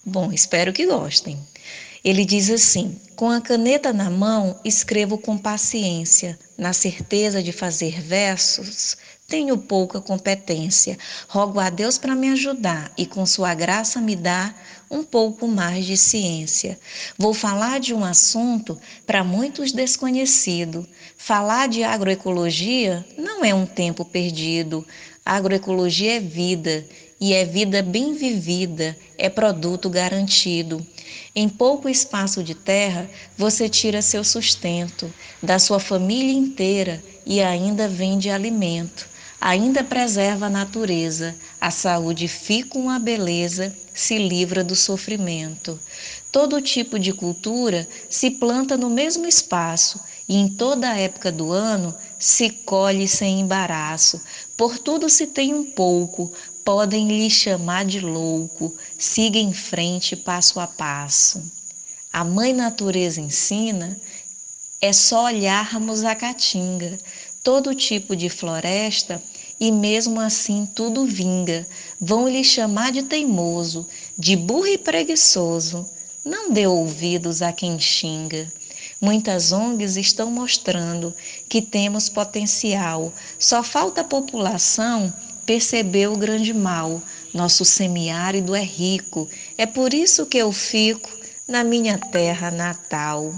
Bom, espero que gostem. Ele diz assim: com a caneta na mão, escrevo com paciência, na certeza de fazer versos tenho pouca competência. Rogo a Deus para me ajudar e com sua graça me dá um pouco mais de ciência. Vou falar de um assunto para muitos desconhecido. Falar de agroecologia não é um tempo perdido. agroecologia é vida e é vida bem vivida, é produto garantido. Em pouco espaço de terra, você tira seu sustento da sua família inteira e ainda vende alimento ainda preserva a natureza, a saúde fica uma beleza, se livra do sofrimento. Todo tipo de cultura se planta no mesmo espaço e em toda época do ano se colhe sem embaraço. Por tudo se tem um pouco, podem lhe chamar de louco, siga em frente passo a passo. A mãe natureza ensina, é só olharmos a caatinga. Todo tipo de floresta e mesmo assim tudo vinga. Vão lhe chamar de teimoso, de burro e preguiçoso. Não dê ouvidos a quem xinga. Muitas ONGs estão mostrando que temos potencial, só falta a população perceber o grande mal. Nosso semiárido é rico, é por isso que eu fico na minha terra natal.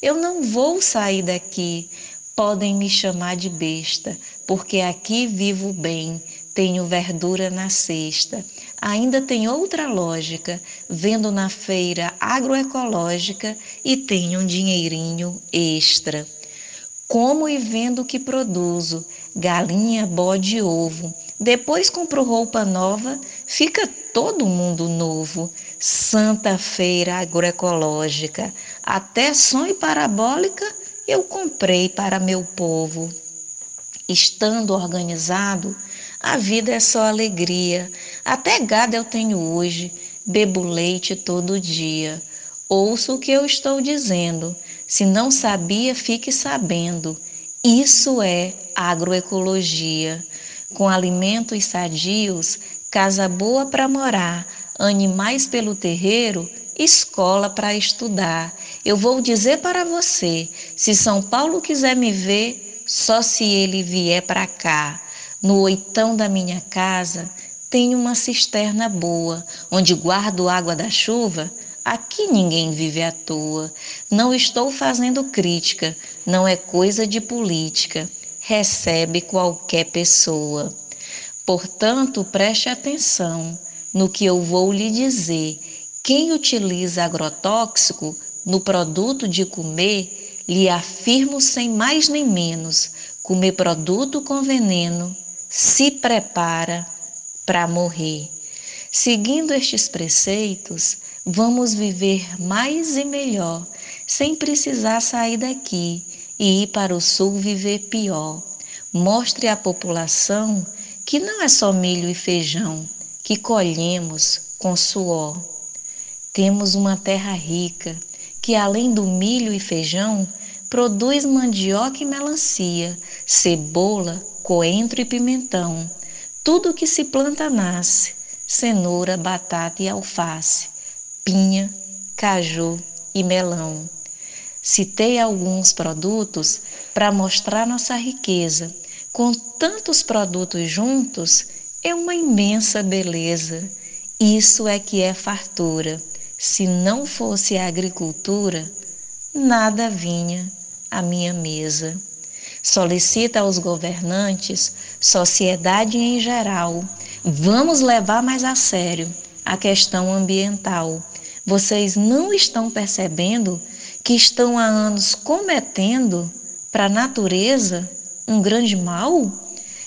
Eu não vou sair daqui, podem me chamar de besta, porque aqui vivo bem, tenho verdura na cesta. Ainda tem outra lógica, vendo na feira agroecológica e tenho um dinheirinho extra. Como e vendo o que produzo, galinha, bode e ovo. Depois compro roupa nova, fica todo mundo novo. Santa Feira Agroecológica, até sonho parabólica eu comprei para meu povo. Estando organizado, a vida é só alegria. Até gado eu tenho hoje, bebo leite todo dia. Ouço o que eu estou dizendo. Se não sabia, fique sabendo. Isso é agroecologia. Com alimentos sadios, casa boa para morar, animais pelo terreiro, escola para estudar. Eu vou dizer para você: se São Paulo quiser me ver, só se ele vier para cá. No oitão da minha casa tem uma cisterna boa, onde guardo água da chuva. Aqui ninguém vive à toa. Não estou fazendo crítica, não é coisa de política. Recebe qualquer pessoa. Portanto, preste atenção no que eu vou lhe dizer. Quem utiliza agrotóxico no produto de comer lhe afirmo sem mais nem menos: comer produto com veneno se prepara para morrer. Seguindo estes preceitos, vamos viver mais e melhor, sem precisar sair daqui e ir para o sul viver pior. Mostre à população que não é só milho e feijão que colhemos com suor. Temos uma terra rica que, além do milho e feijão, produz mandioca e melancia, cebola, coentro e pimentão. Tudo que se planta nasce: cenoura, batata e alface, pinha, caju e melão. Citei alguns produtos para mostrar nossa riqueza. Com tantos produtos juntos, é uma imensa beleza. Isso é que é fartura. Se não fosse a agricultura, nada vinha à minha mesa. Solicita aos governantes, sociedade em geral, vamos levar mais a sério a questão ambiental. Vocês não estão percebendo que estão há anos cometendo para a natureza um grande mal?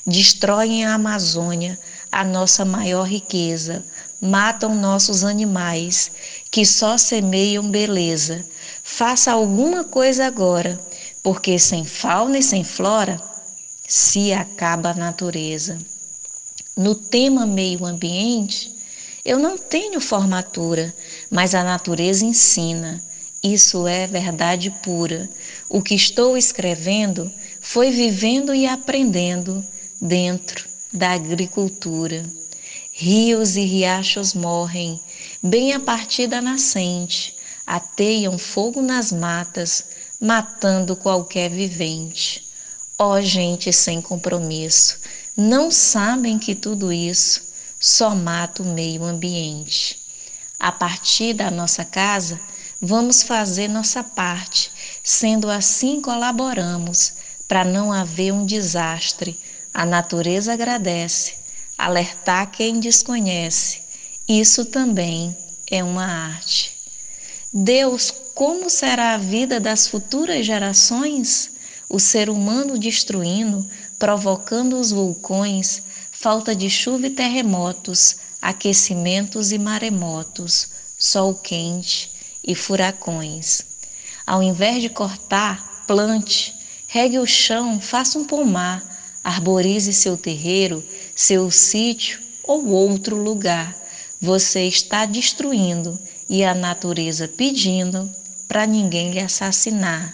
Destroem a Amazônia, a nossa maior riqueza, matam nossos animais, que só semeiam beleza. Faça alguma coisa agora, porque sem fauna e sem flora se acaba a natureza. No tema meio ambiente, eu não tenho formatura, mas a natureza ensina. Isso é verdade pura. O que estou escrevendo foi vivendo e aprendendo dentro da agricultura. Rios e riachos morrem, bem a partir da nascente, ateiam fogo nas matas, matando qualquer vivente. Ó oh, gente sem compromisso, não sabem que tudo isso só mata o meio ambiente. A partir da nossa casa, Vamos fazer nossa parte, sendo assim colaboramos para não haver um desastre. A natureza agradece, alertar quem desconhece. Isso também é uma arte. Deus, como será a vida das futuras gerações? O ser humano destruindo, provocando os vulcões, falta de chuva e terremotos, aquecimentos e maremotos, sol quente, e furacões. Ao invés de cortar, plante, regue o chão, faça um pomar, arborize seu terreiro, seu sítio ou outro lugar. Você está destruindo e a natureza pedindo para ninguém lhe assassinar.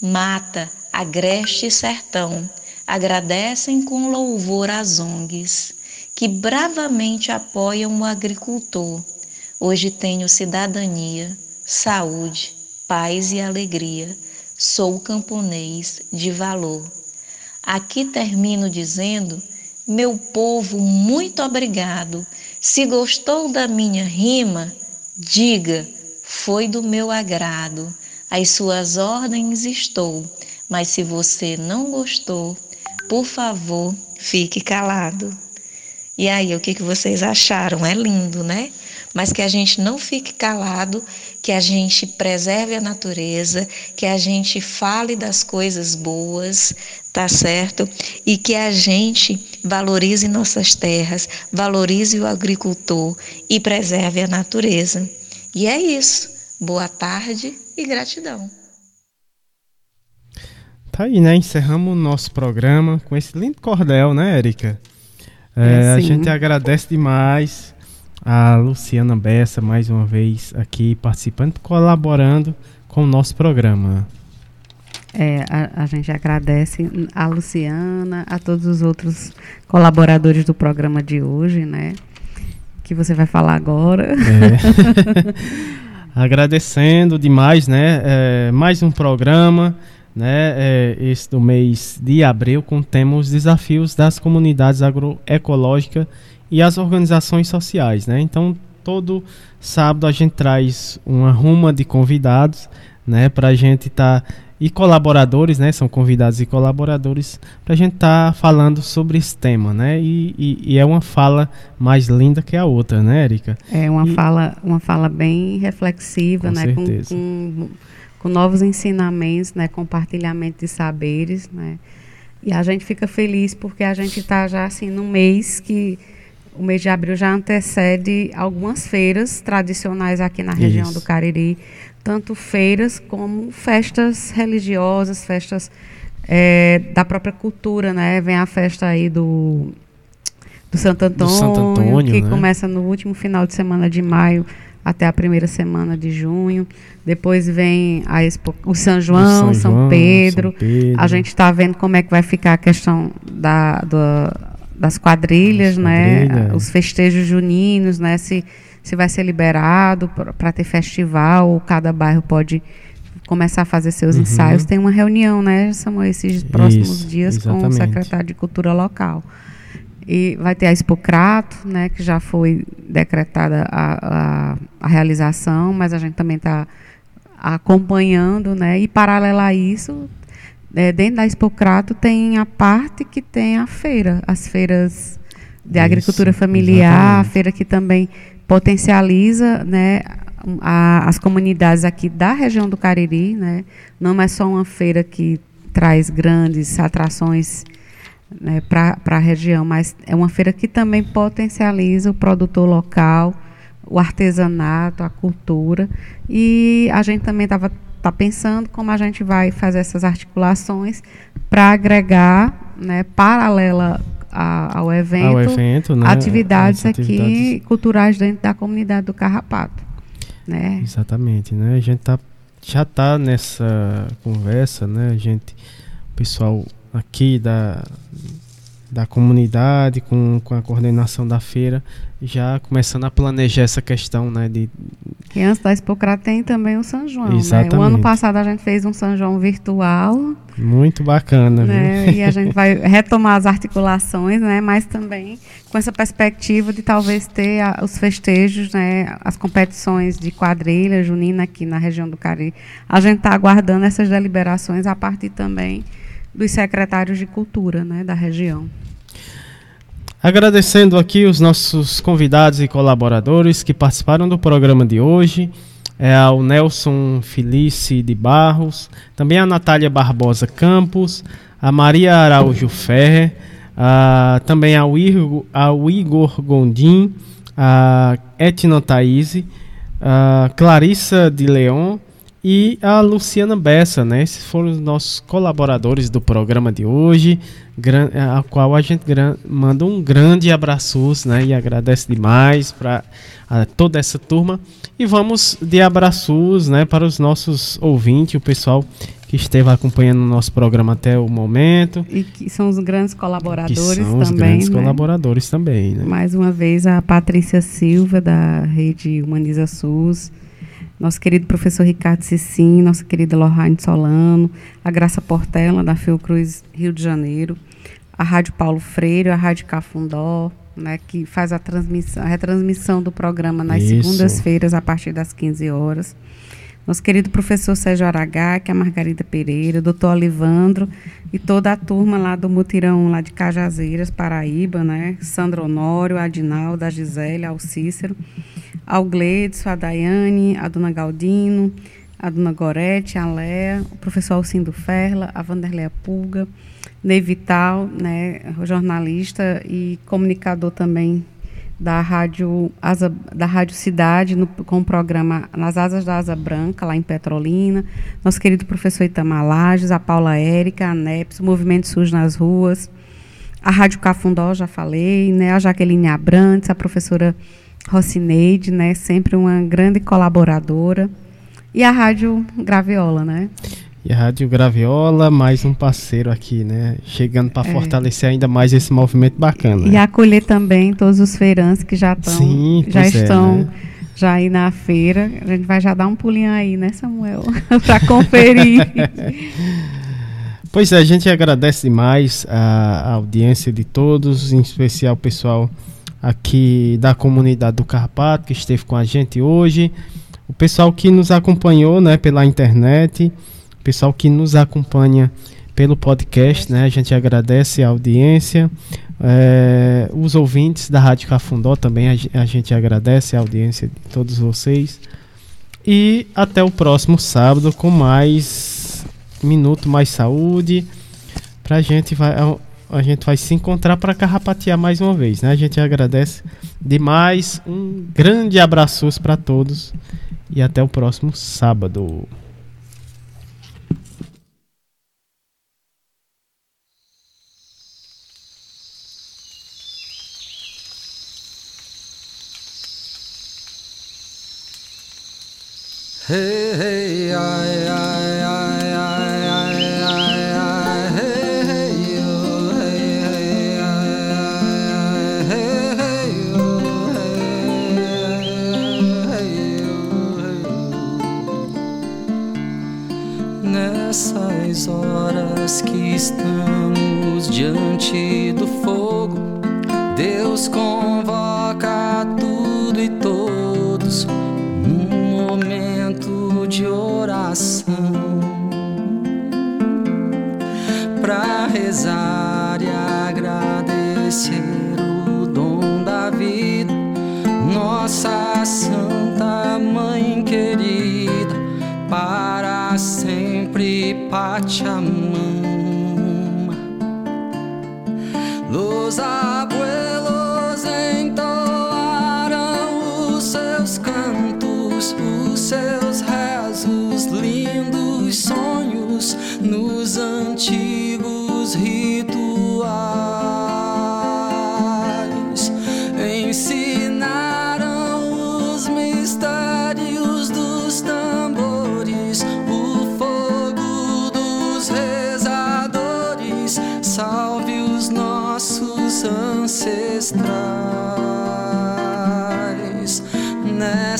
Mata, agreste e sertão agradecem com louvor às ONGs que bravamente apoiam o agricultor. Hoje tenho cidadania saúde, paz e alegria. Sou camponês de valor. Aqui termino dizendo: meu povo, muito obrigado. Se gostou da minha rima, diga, foi do meu agrado. Às suas ordens estou, mas se você não gostou, por favor, fique calado. E aí, o que, que vocês acharam? É lindo, né? Mas que a gente não fique calado, que a gente preserve a natureza, que a gente fale das coisas boas, tá certo? E que a gente valorize nossas terras, valorize o agricultor e preserve a natureza. E é isso. Boa tarde e gratidão. Tá aí, né? Encerramos o nosso programa com esse lindo cordel, né, Érica? É, é, a gente agradece demais a Luciana Bessa mais uma vez aqui participando, colaborando com o nosso programa. É, a, a, gente agradece a Luciana, a todos os outros colaboradores do programa de hoje, né? Que você vai falar agora. É. Agradecendo demais, né? É, mais um programa, né? É, esse do mês de abril, com os desafios das comunidades agroecológicas e as organizações sociais, né? Então, todo sábado a gente traz uma ruma de convidados, né, para a gente estar tá, e colaboradores, né, são convidados e colaboradores para a gente estar tá falando sobre esse tema, né? E, e, e, é uma fala mais linda que a outra, né, Erika? É uma e, fala, uma fala bem reflexiva, com né, com, com, com novos ensinamentos, né, compartilhamento de saberes, né? E a gente fica feliz porque a gente está já assim no mês que o mês de abril já antecede algumas feiras tradicionais aqui na região Isso. do Cariri, tanto feiras como festas religiosas, festas é, da própria cultura, né? Vem a festa aí do do Santo Antônio, do Santo Antônio que né? começa no último final de semana de maio até a primeira semana de junho. Depois vem a Expo, o São João, São, São, João Pedro. São, Pedro. A gente está vendo como é que vai ficar a questão da, da das quadrilhas, né? quadrilhas. Os festejos juninos, né? Se, se vai ser liberado para ter festival, ou cada bairro pode começar a fazer seus Uhum. ensaios. Tem uma reunião, né, Samuel, esses próximos Isso, dias com o exatamente. secretário de Cultura local. E vai ter a Expocrato, né, que já foi decretada a, a, a realização, mas a gente também está acompanhando, né, e paralelo a isso, é, dentro da Expocrato tem a parte que tem a feira, as feiras de Isso, agricultura familiar, a exatamente. feira que também potencializa, né, a- as comunidades aqui da região do Cariri, né, não é só uma feira que traz grandes atrações né, para a região, mas é uma feira que também potencializa o produtor local, o artesanato, a cultura. E a gente também estava tá pensando como a gente vai fazer essas articulações para agregar, né, paralela a- ao evento, Ao evento, né, atividades as aqui atividades. culturais dentro da comunidade do Carrapato. Né? Exatamente, né? A gente tá, já tá nessa conversa, né? A gente, o pessoal aqui da, da comunidade, com, com a coordenação da feira, já começando a planejar essa questão, né? De, E antes da Expocrata tem também o São João. Né? O Exatamente. ano passado a gente fez um São João virtual, muito bacana, né? viu? E a gente vai retomar as articulações, né? Mas também com essa perspectiva de talvez ter a- os festejos, né? As competições de quadrilha junina aqui na região do Cariri. A gente está aguardando essas deliberações a partir também dos secretários de cultura, né? Da região. Agradecendo aqui os nossos convidados e colaboradores que participaram do programa de hoje. É ao Nelson Felice de Barros, também a Natália Barbosa Campos, a Maria Araújo Ferrer, a- também ao Igor, ao Igor Gondim, a Etna Thaís, a Clarissa de Leon e a Luciana Bessa, né? Esses foram os nossos colaboradores do programa de hoje, a qual a gente manda um grande abraço, né? E agradece demais para toda essa turma. E vamos de abraços, né? Para os nossos ouvintes, o pessoal que esteve acompanhando o nosso programa até o momento. E que são os grandes Que colaboradores são os também. grandes né? colaboradores também, né? Mais uma vez a Patrícia Silva, da Rede Humaniza SUS, nosso querido professor Ricardo Cicim, nossa querida Lohane Solano, a Graça Portela, da Fiocruz Rio de Janeiro, a Rádio Paulo Freire, a Rádio Cafundó, né, que faz a, transmissão, a retransmissão do programa nas segundas-feiras, a partir das 15 horas. Nosso querido professor Sérgio Aragá, que é a Margarida Pereira, o doutor Olivandro e toda a turma lá do Mutirão, lá de Cajazeiras, Paraíba, né? Sandro Honório, a Adinalda, a Gisele, ao Cícero, ao Gledson, a Daiane, a dona Galdino, a dona Gorete, a Léa, o professor Alcindo Ferla, a Vanderleia Pulga, Ney Vital, né, jornalista e comunicador também da rádio Asa, da rádio Cidade no, com o programa Nas Asas da Asa Branca lá em Petrolina, nosso querido professor Itamar Lages, a Paula Érica, a NEPS, o Movimento SUS nas ruas, a Rádio Cafundó, já falei, né, a Jaqueline Abrantes, a professora Rocineide, né, sempre uma grande colaboradora, e a Rádio Graviola, né? E a Rádio Graviola, mais um parceiro aqui, né? Chegando para É. fortalecer ainda mais esse movimento bacana. E acolher também todos os feirantes que já estão Sim, já é, estão né? já aí na feira. A gente vai já dar um pulinho aí, né, Samuel? para conferir. Pois é, a gente agradece demais a, a audiência de todos, em especial o pessoal aqui da comunidade do Carpato que esteve com a gente hoje, o pessoal que nos acompanhou, né, pela internet, o pessoal que nos acompanha pelo podcast, né, a gente agradece a audiência, eh, os ouvintes da Rádio Cafundó também a, a gente agradece a audiência de todos vocês. E até o próximo sábado com mais Minuto Mais Saúde. Pra gente vai a gente vai se encontrar para carrapatear mais uma vez, né? A gente agradece demais. Um grande abraço para todos e até o próximo sábado. Hey, hey, ai. Nessas horas que estamos diante do fogo, Deus convoca tudo e todos num momento de oração. Para rezar e agradecer o dom da vida, nossa sempre Pachamama. Los abuelos entoaram os seus cantos, os seus rezos, lindos sonhos nos antigos rituais.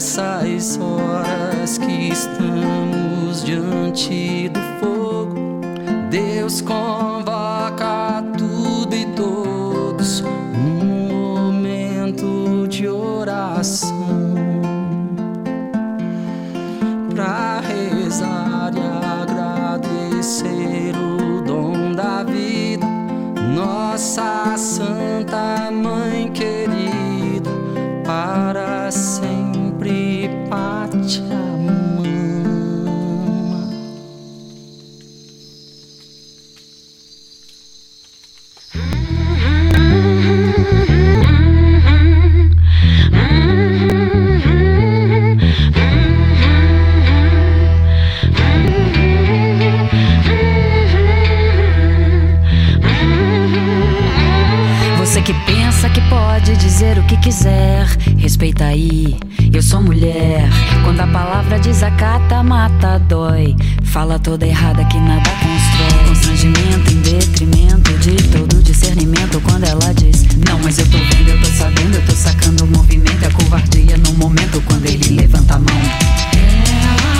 Nessas dizer o que quiser, respeita aí. Eu sou mulher. Quando a palavra desacata, mata, dói. Fala toda errada que nada constrói. Constrangimento em detrimento de todo discernimento. Quando ela diz, não, mas eu tô vendo, eu tô sabendo, eu tô sacando o movimento. É covardia no momento quando ele levanta a mão. Ela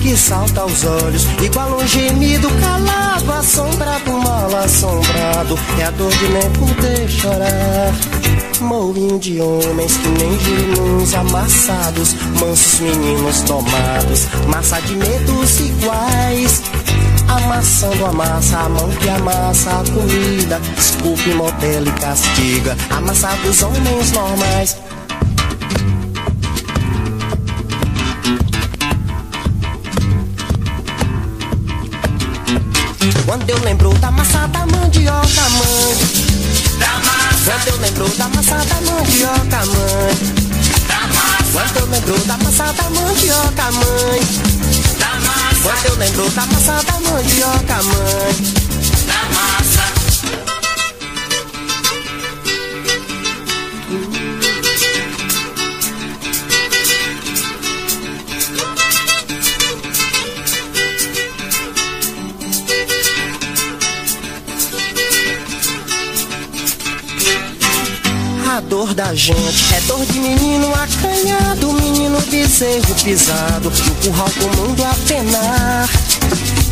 que salta aos olhos, igual um gemido calado, assombrado, mal assombrado, é a dor de nem poder chorar. Mourinho de homens que nem girinuns amassados, mansos meninos tomados, massa de medos iguais. Amassando a massa, a mão que amassa a comida, desculpe, modela e castiga, amassados homens normais. Massa da mandioca, mãe. Da massa. Quando eu lembro da massa da mandioca, mãe. Da massa. Quando eu lembro da massa da mandioca, mãe. Da massa. Quando eu lembro da massa da mandioca, mãe. Dor da gente é dor de menino acanhado, menino bezerro pisado, no curral comando a penar.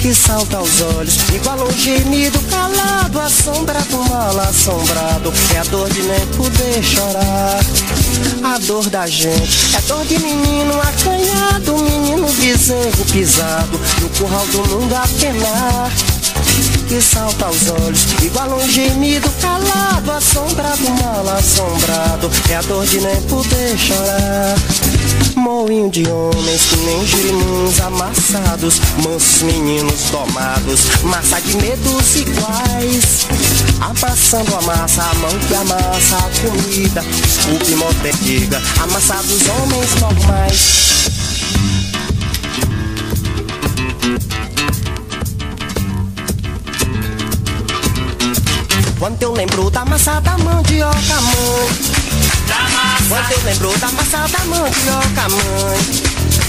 Que salta aos olhos, igual um gemido calado, assombrado, mal assombrado. É a dor de nem poder chorar. A dor da gente é dor de menino acanhado, menino bezerro pisado, no curral do mundo a penar que salta aos olhos, igual um gemido calado, assombrado, mal assombrado. É a dor de nem poder chorar. moinho de homens que nem girimuns amassados, mansos meninos domados, massa de medos iguais. Amassando a massa, a mão que amassa a comida, o que moda diga, amassados homens normais. Quando eu lembro da massa da mandioca, mãe. Da massa. Quando eu lembro da massa da mandioca, mãe.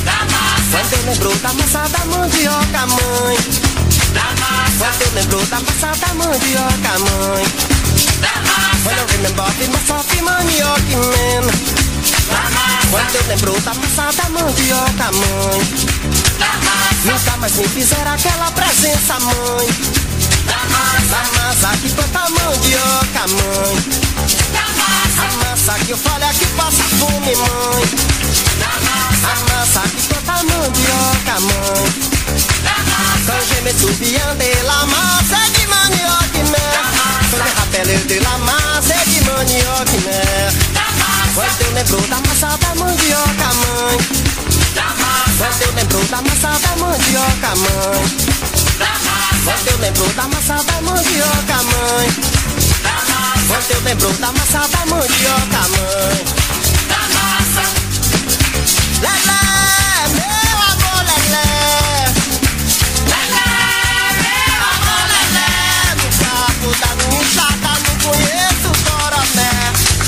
Da massa. Quando eu lembro da massa da mandioca, mãe. Da massa. Quando eu lembro da massa da mandioca, mãe. Da massa. Quando eu remember the massa of manioca, man. Da massa. Quando eu lembro da massa da mandioca, mãe. Da massa. Nunca mais me fizeram aquela presença, mãe. Da massa que planta mandioca, mãe. A massa que eu falo é que passa fome, mãe. A massa que planta mandioca, mãe. Je me souviens de la massa de mère. Quand je rappelle de la massa de manioca, mère. Quando eu lembro da massa da mandioca, mãe. Quando eu lembro da massa da mandioca, mãe. Quando eu lembro da massa da mandioca, mãe. Quando eu lembro da massa da mandioca, mãe. Da massa. Lelé, meu amor, lelé. Lelé, meu amor, lelé. No carro da minha enxada não conheço coroné.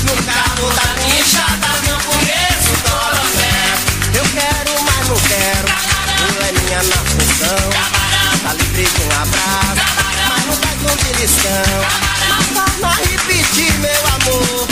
No carro da minha enxada não conheço coroné. Eu quero, mas não quero. Tu é minha na função com um abraço. Mas não faz um beliscão. Mas a repetir, meu amor.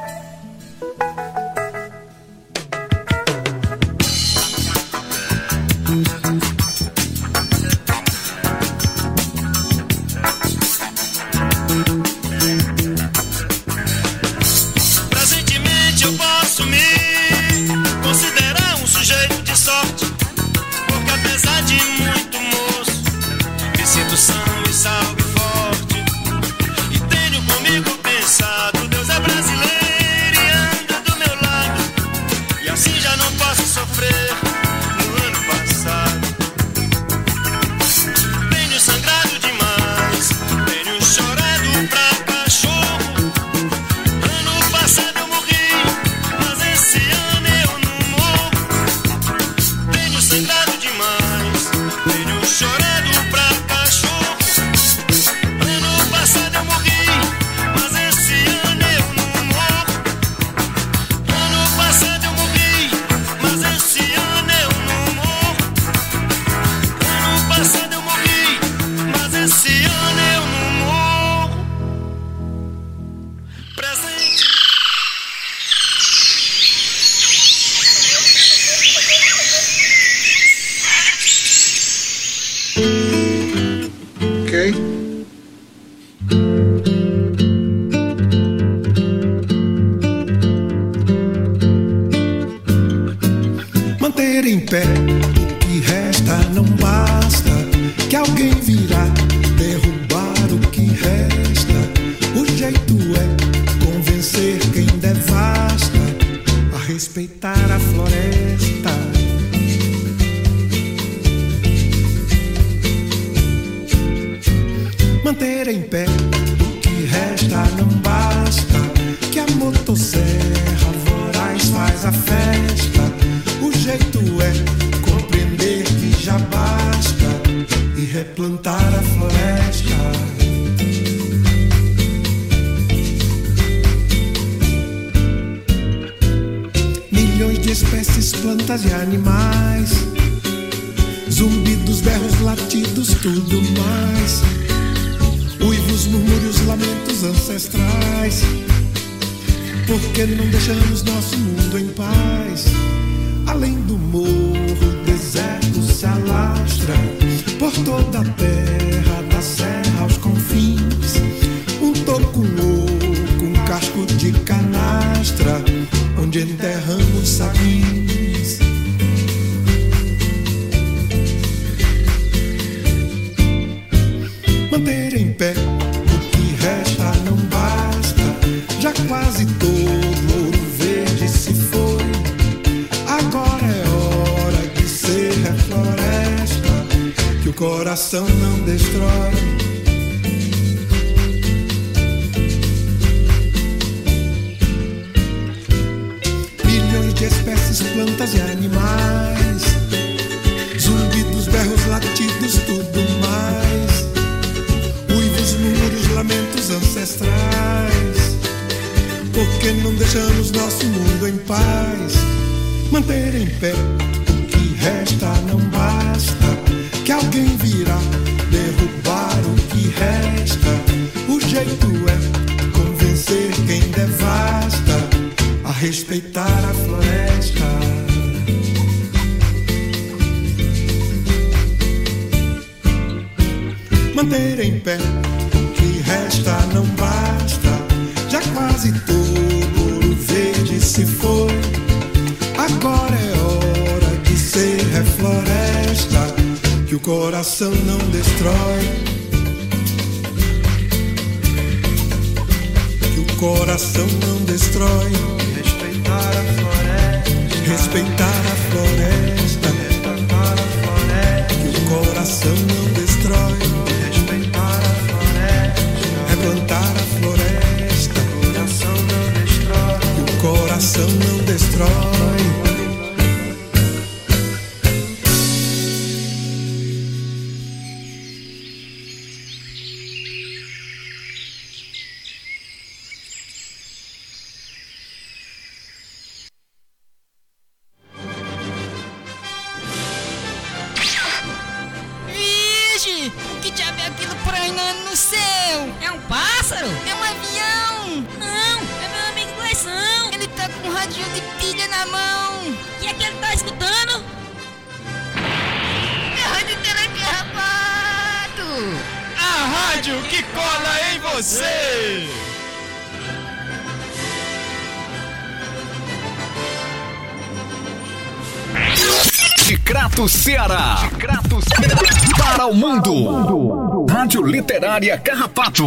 respeitar a floresta. Manter em pé o que resta não basta. Já quase todo o verde se foi. Agora é hora de ser refloresta, que o coração não destrói. coração não destrói Respeitar a floresta. Respeitar a floresta. Respeitar a floresta. Que o coração não Área Carrapato.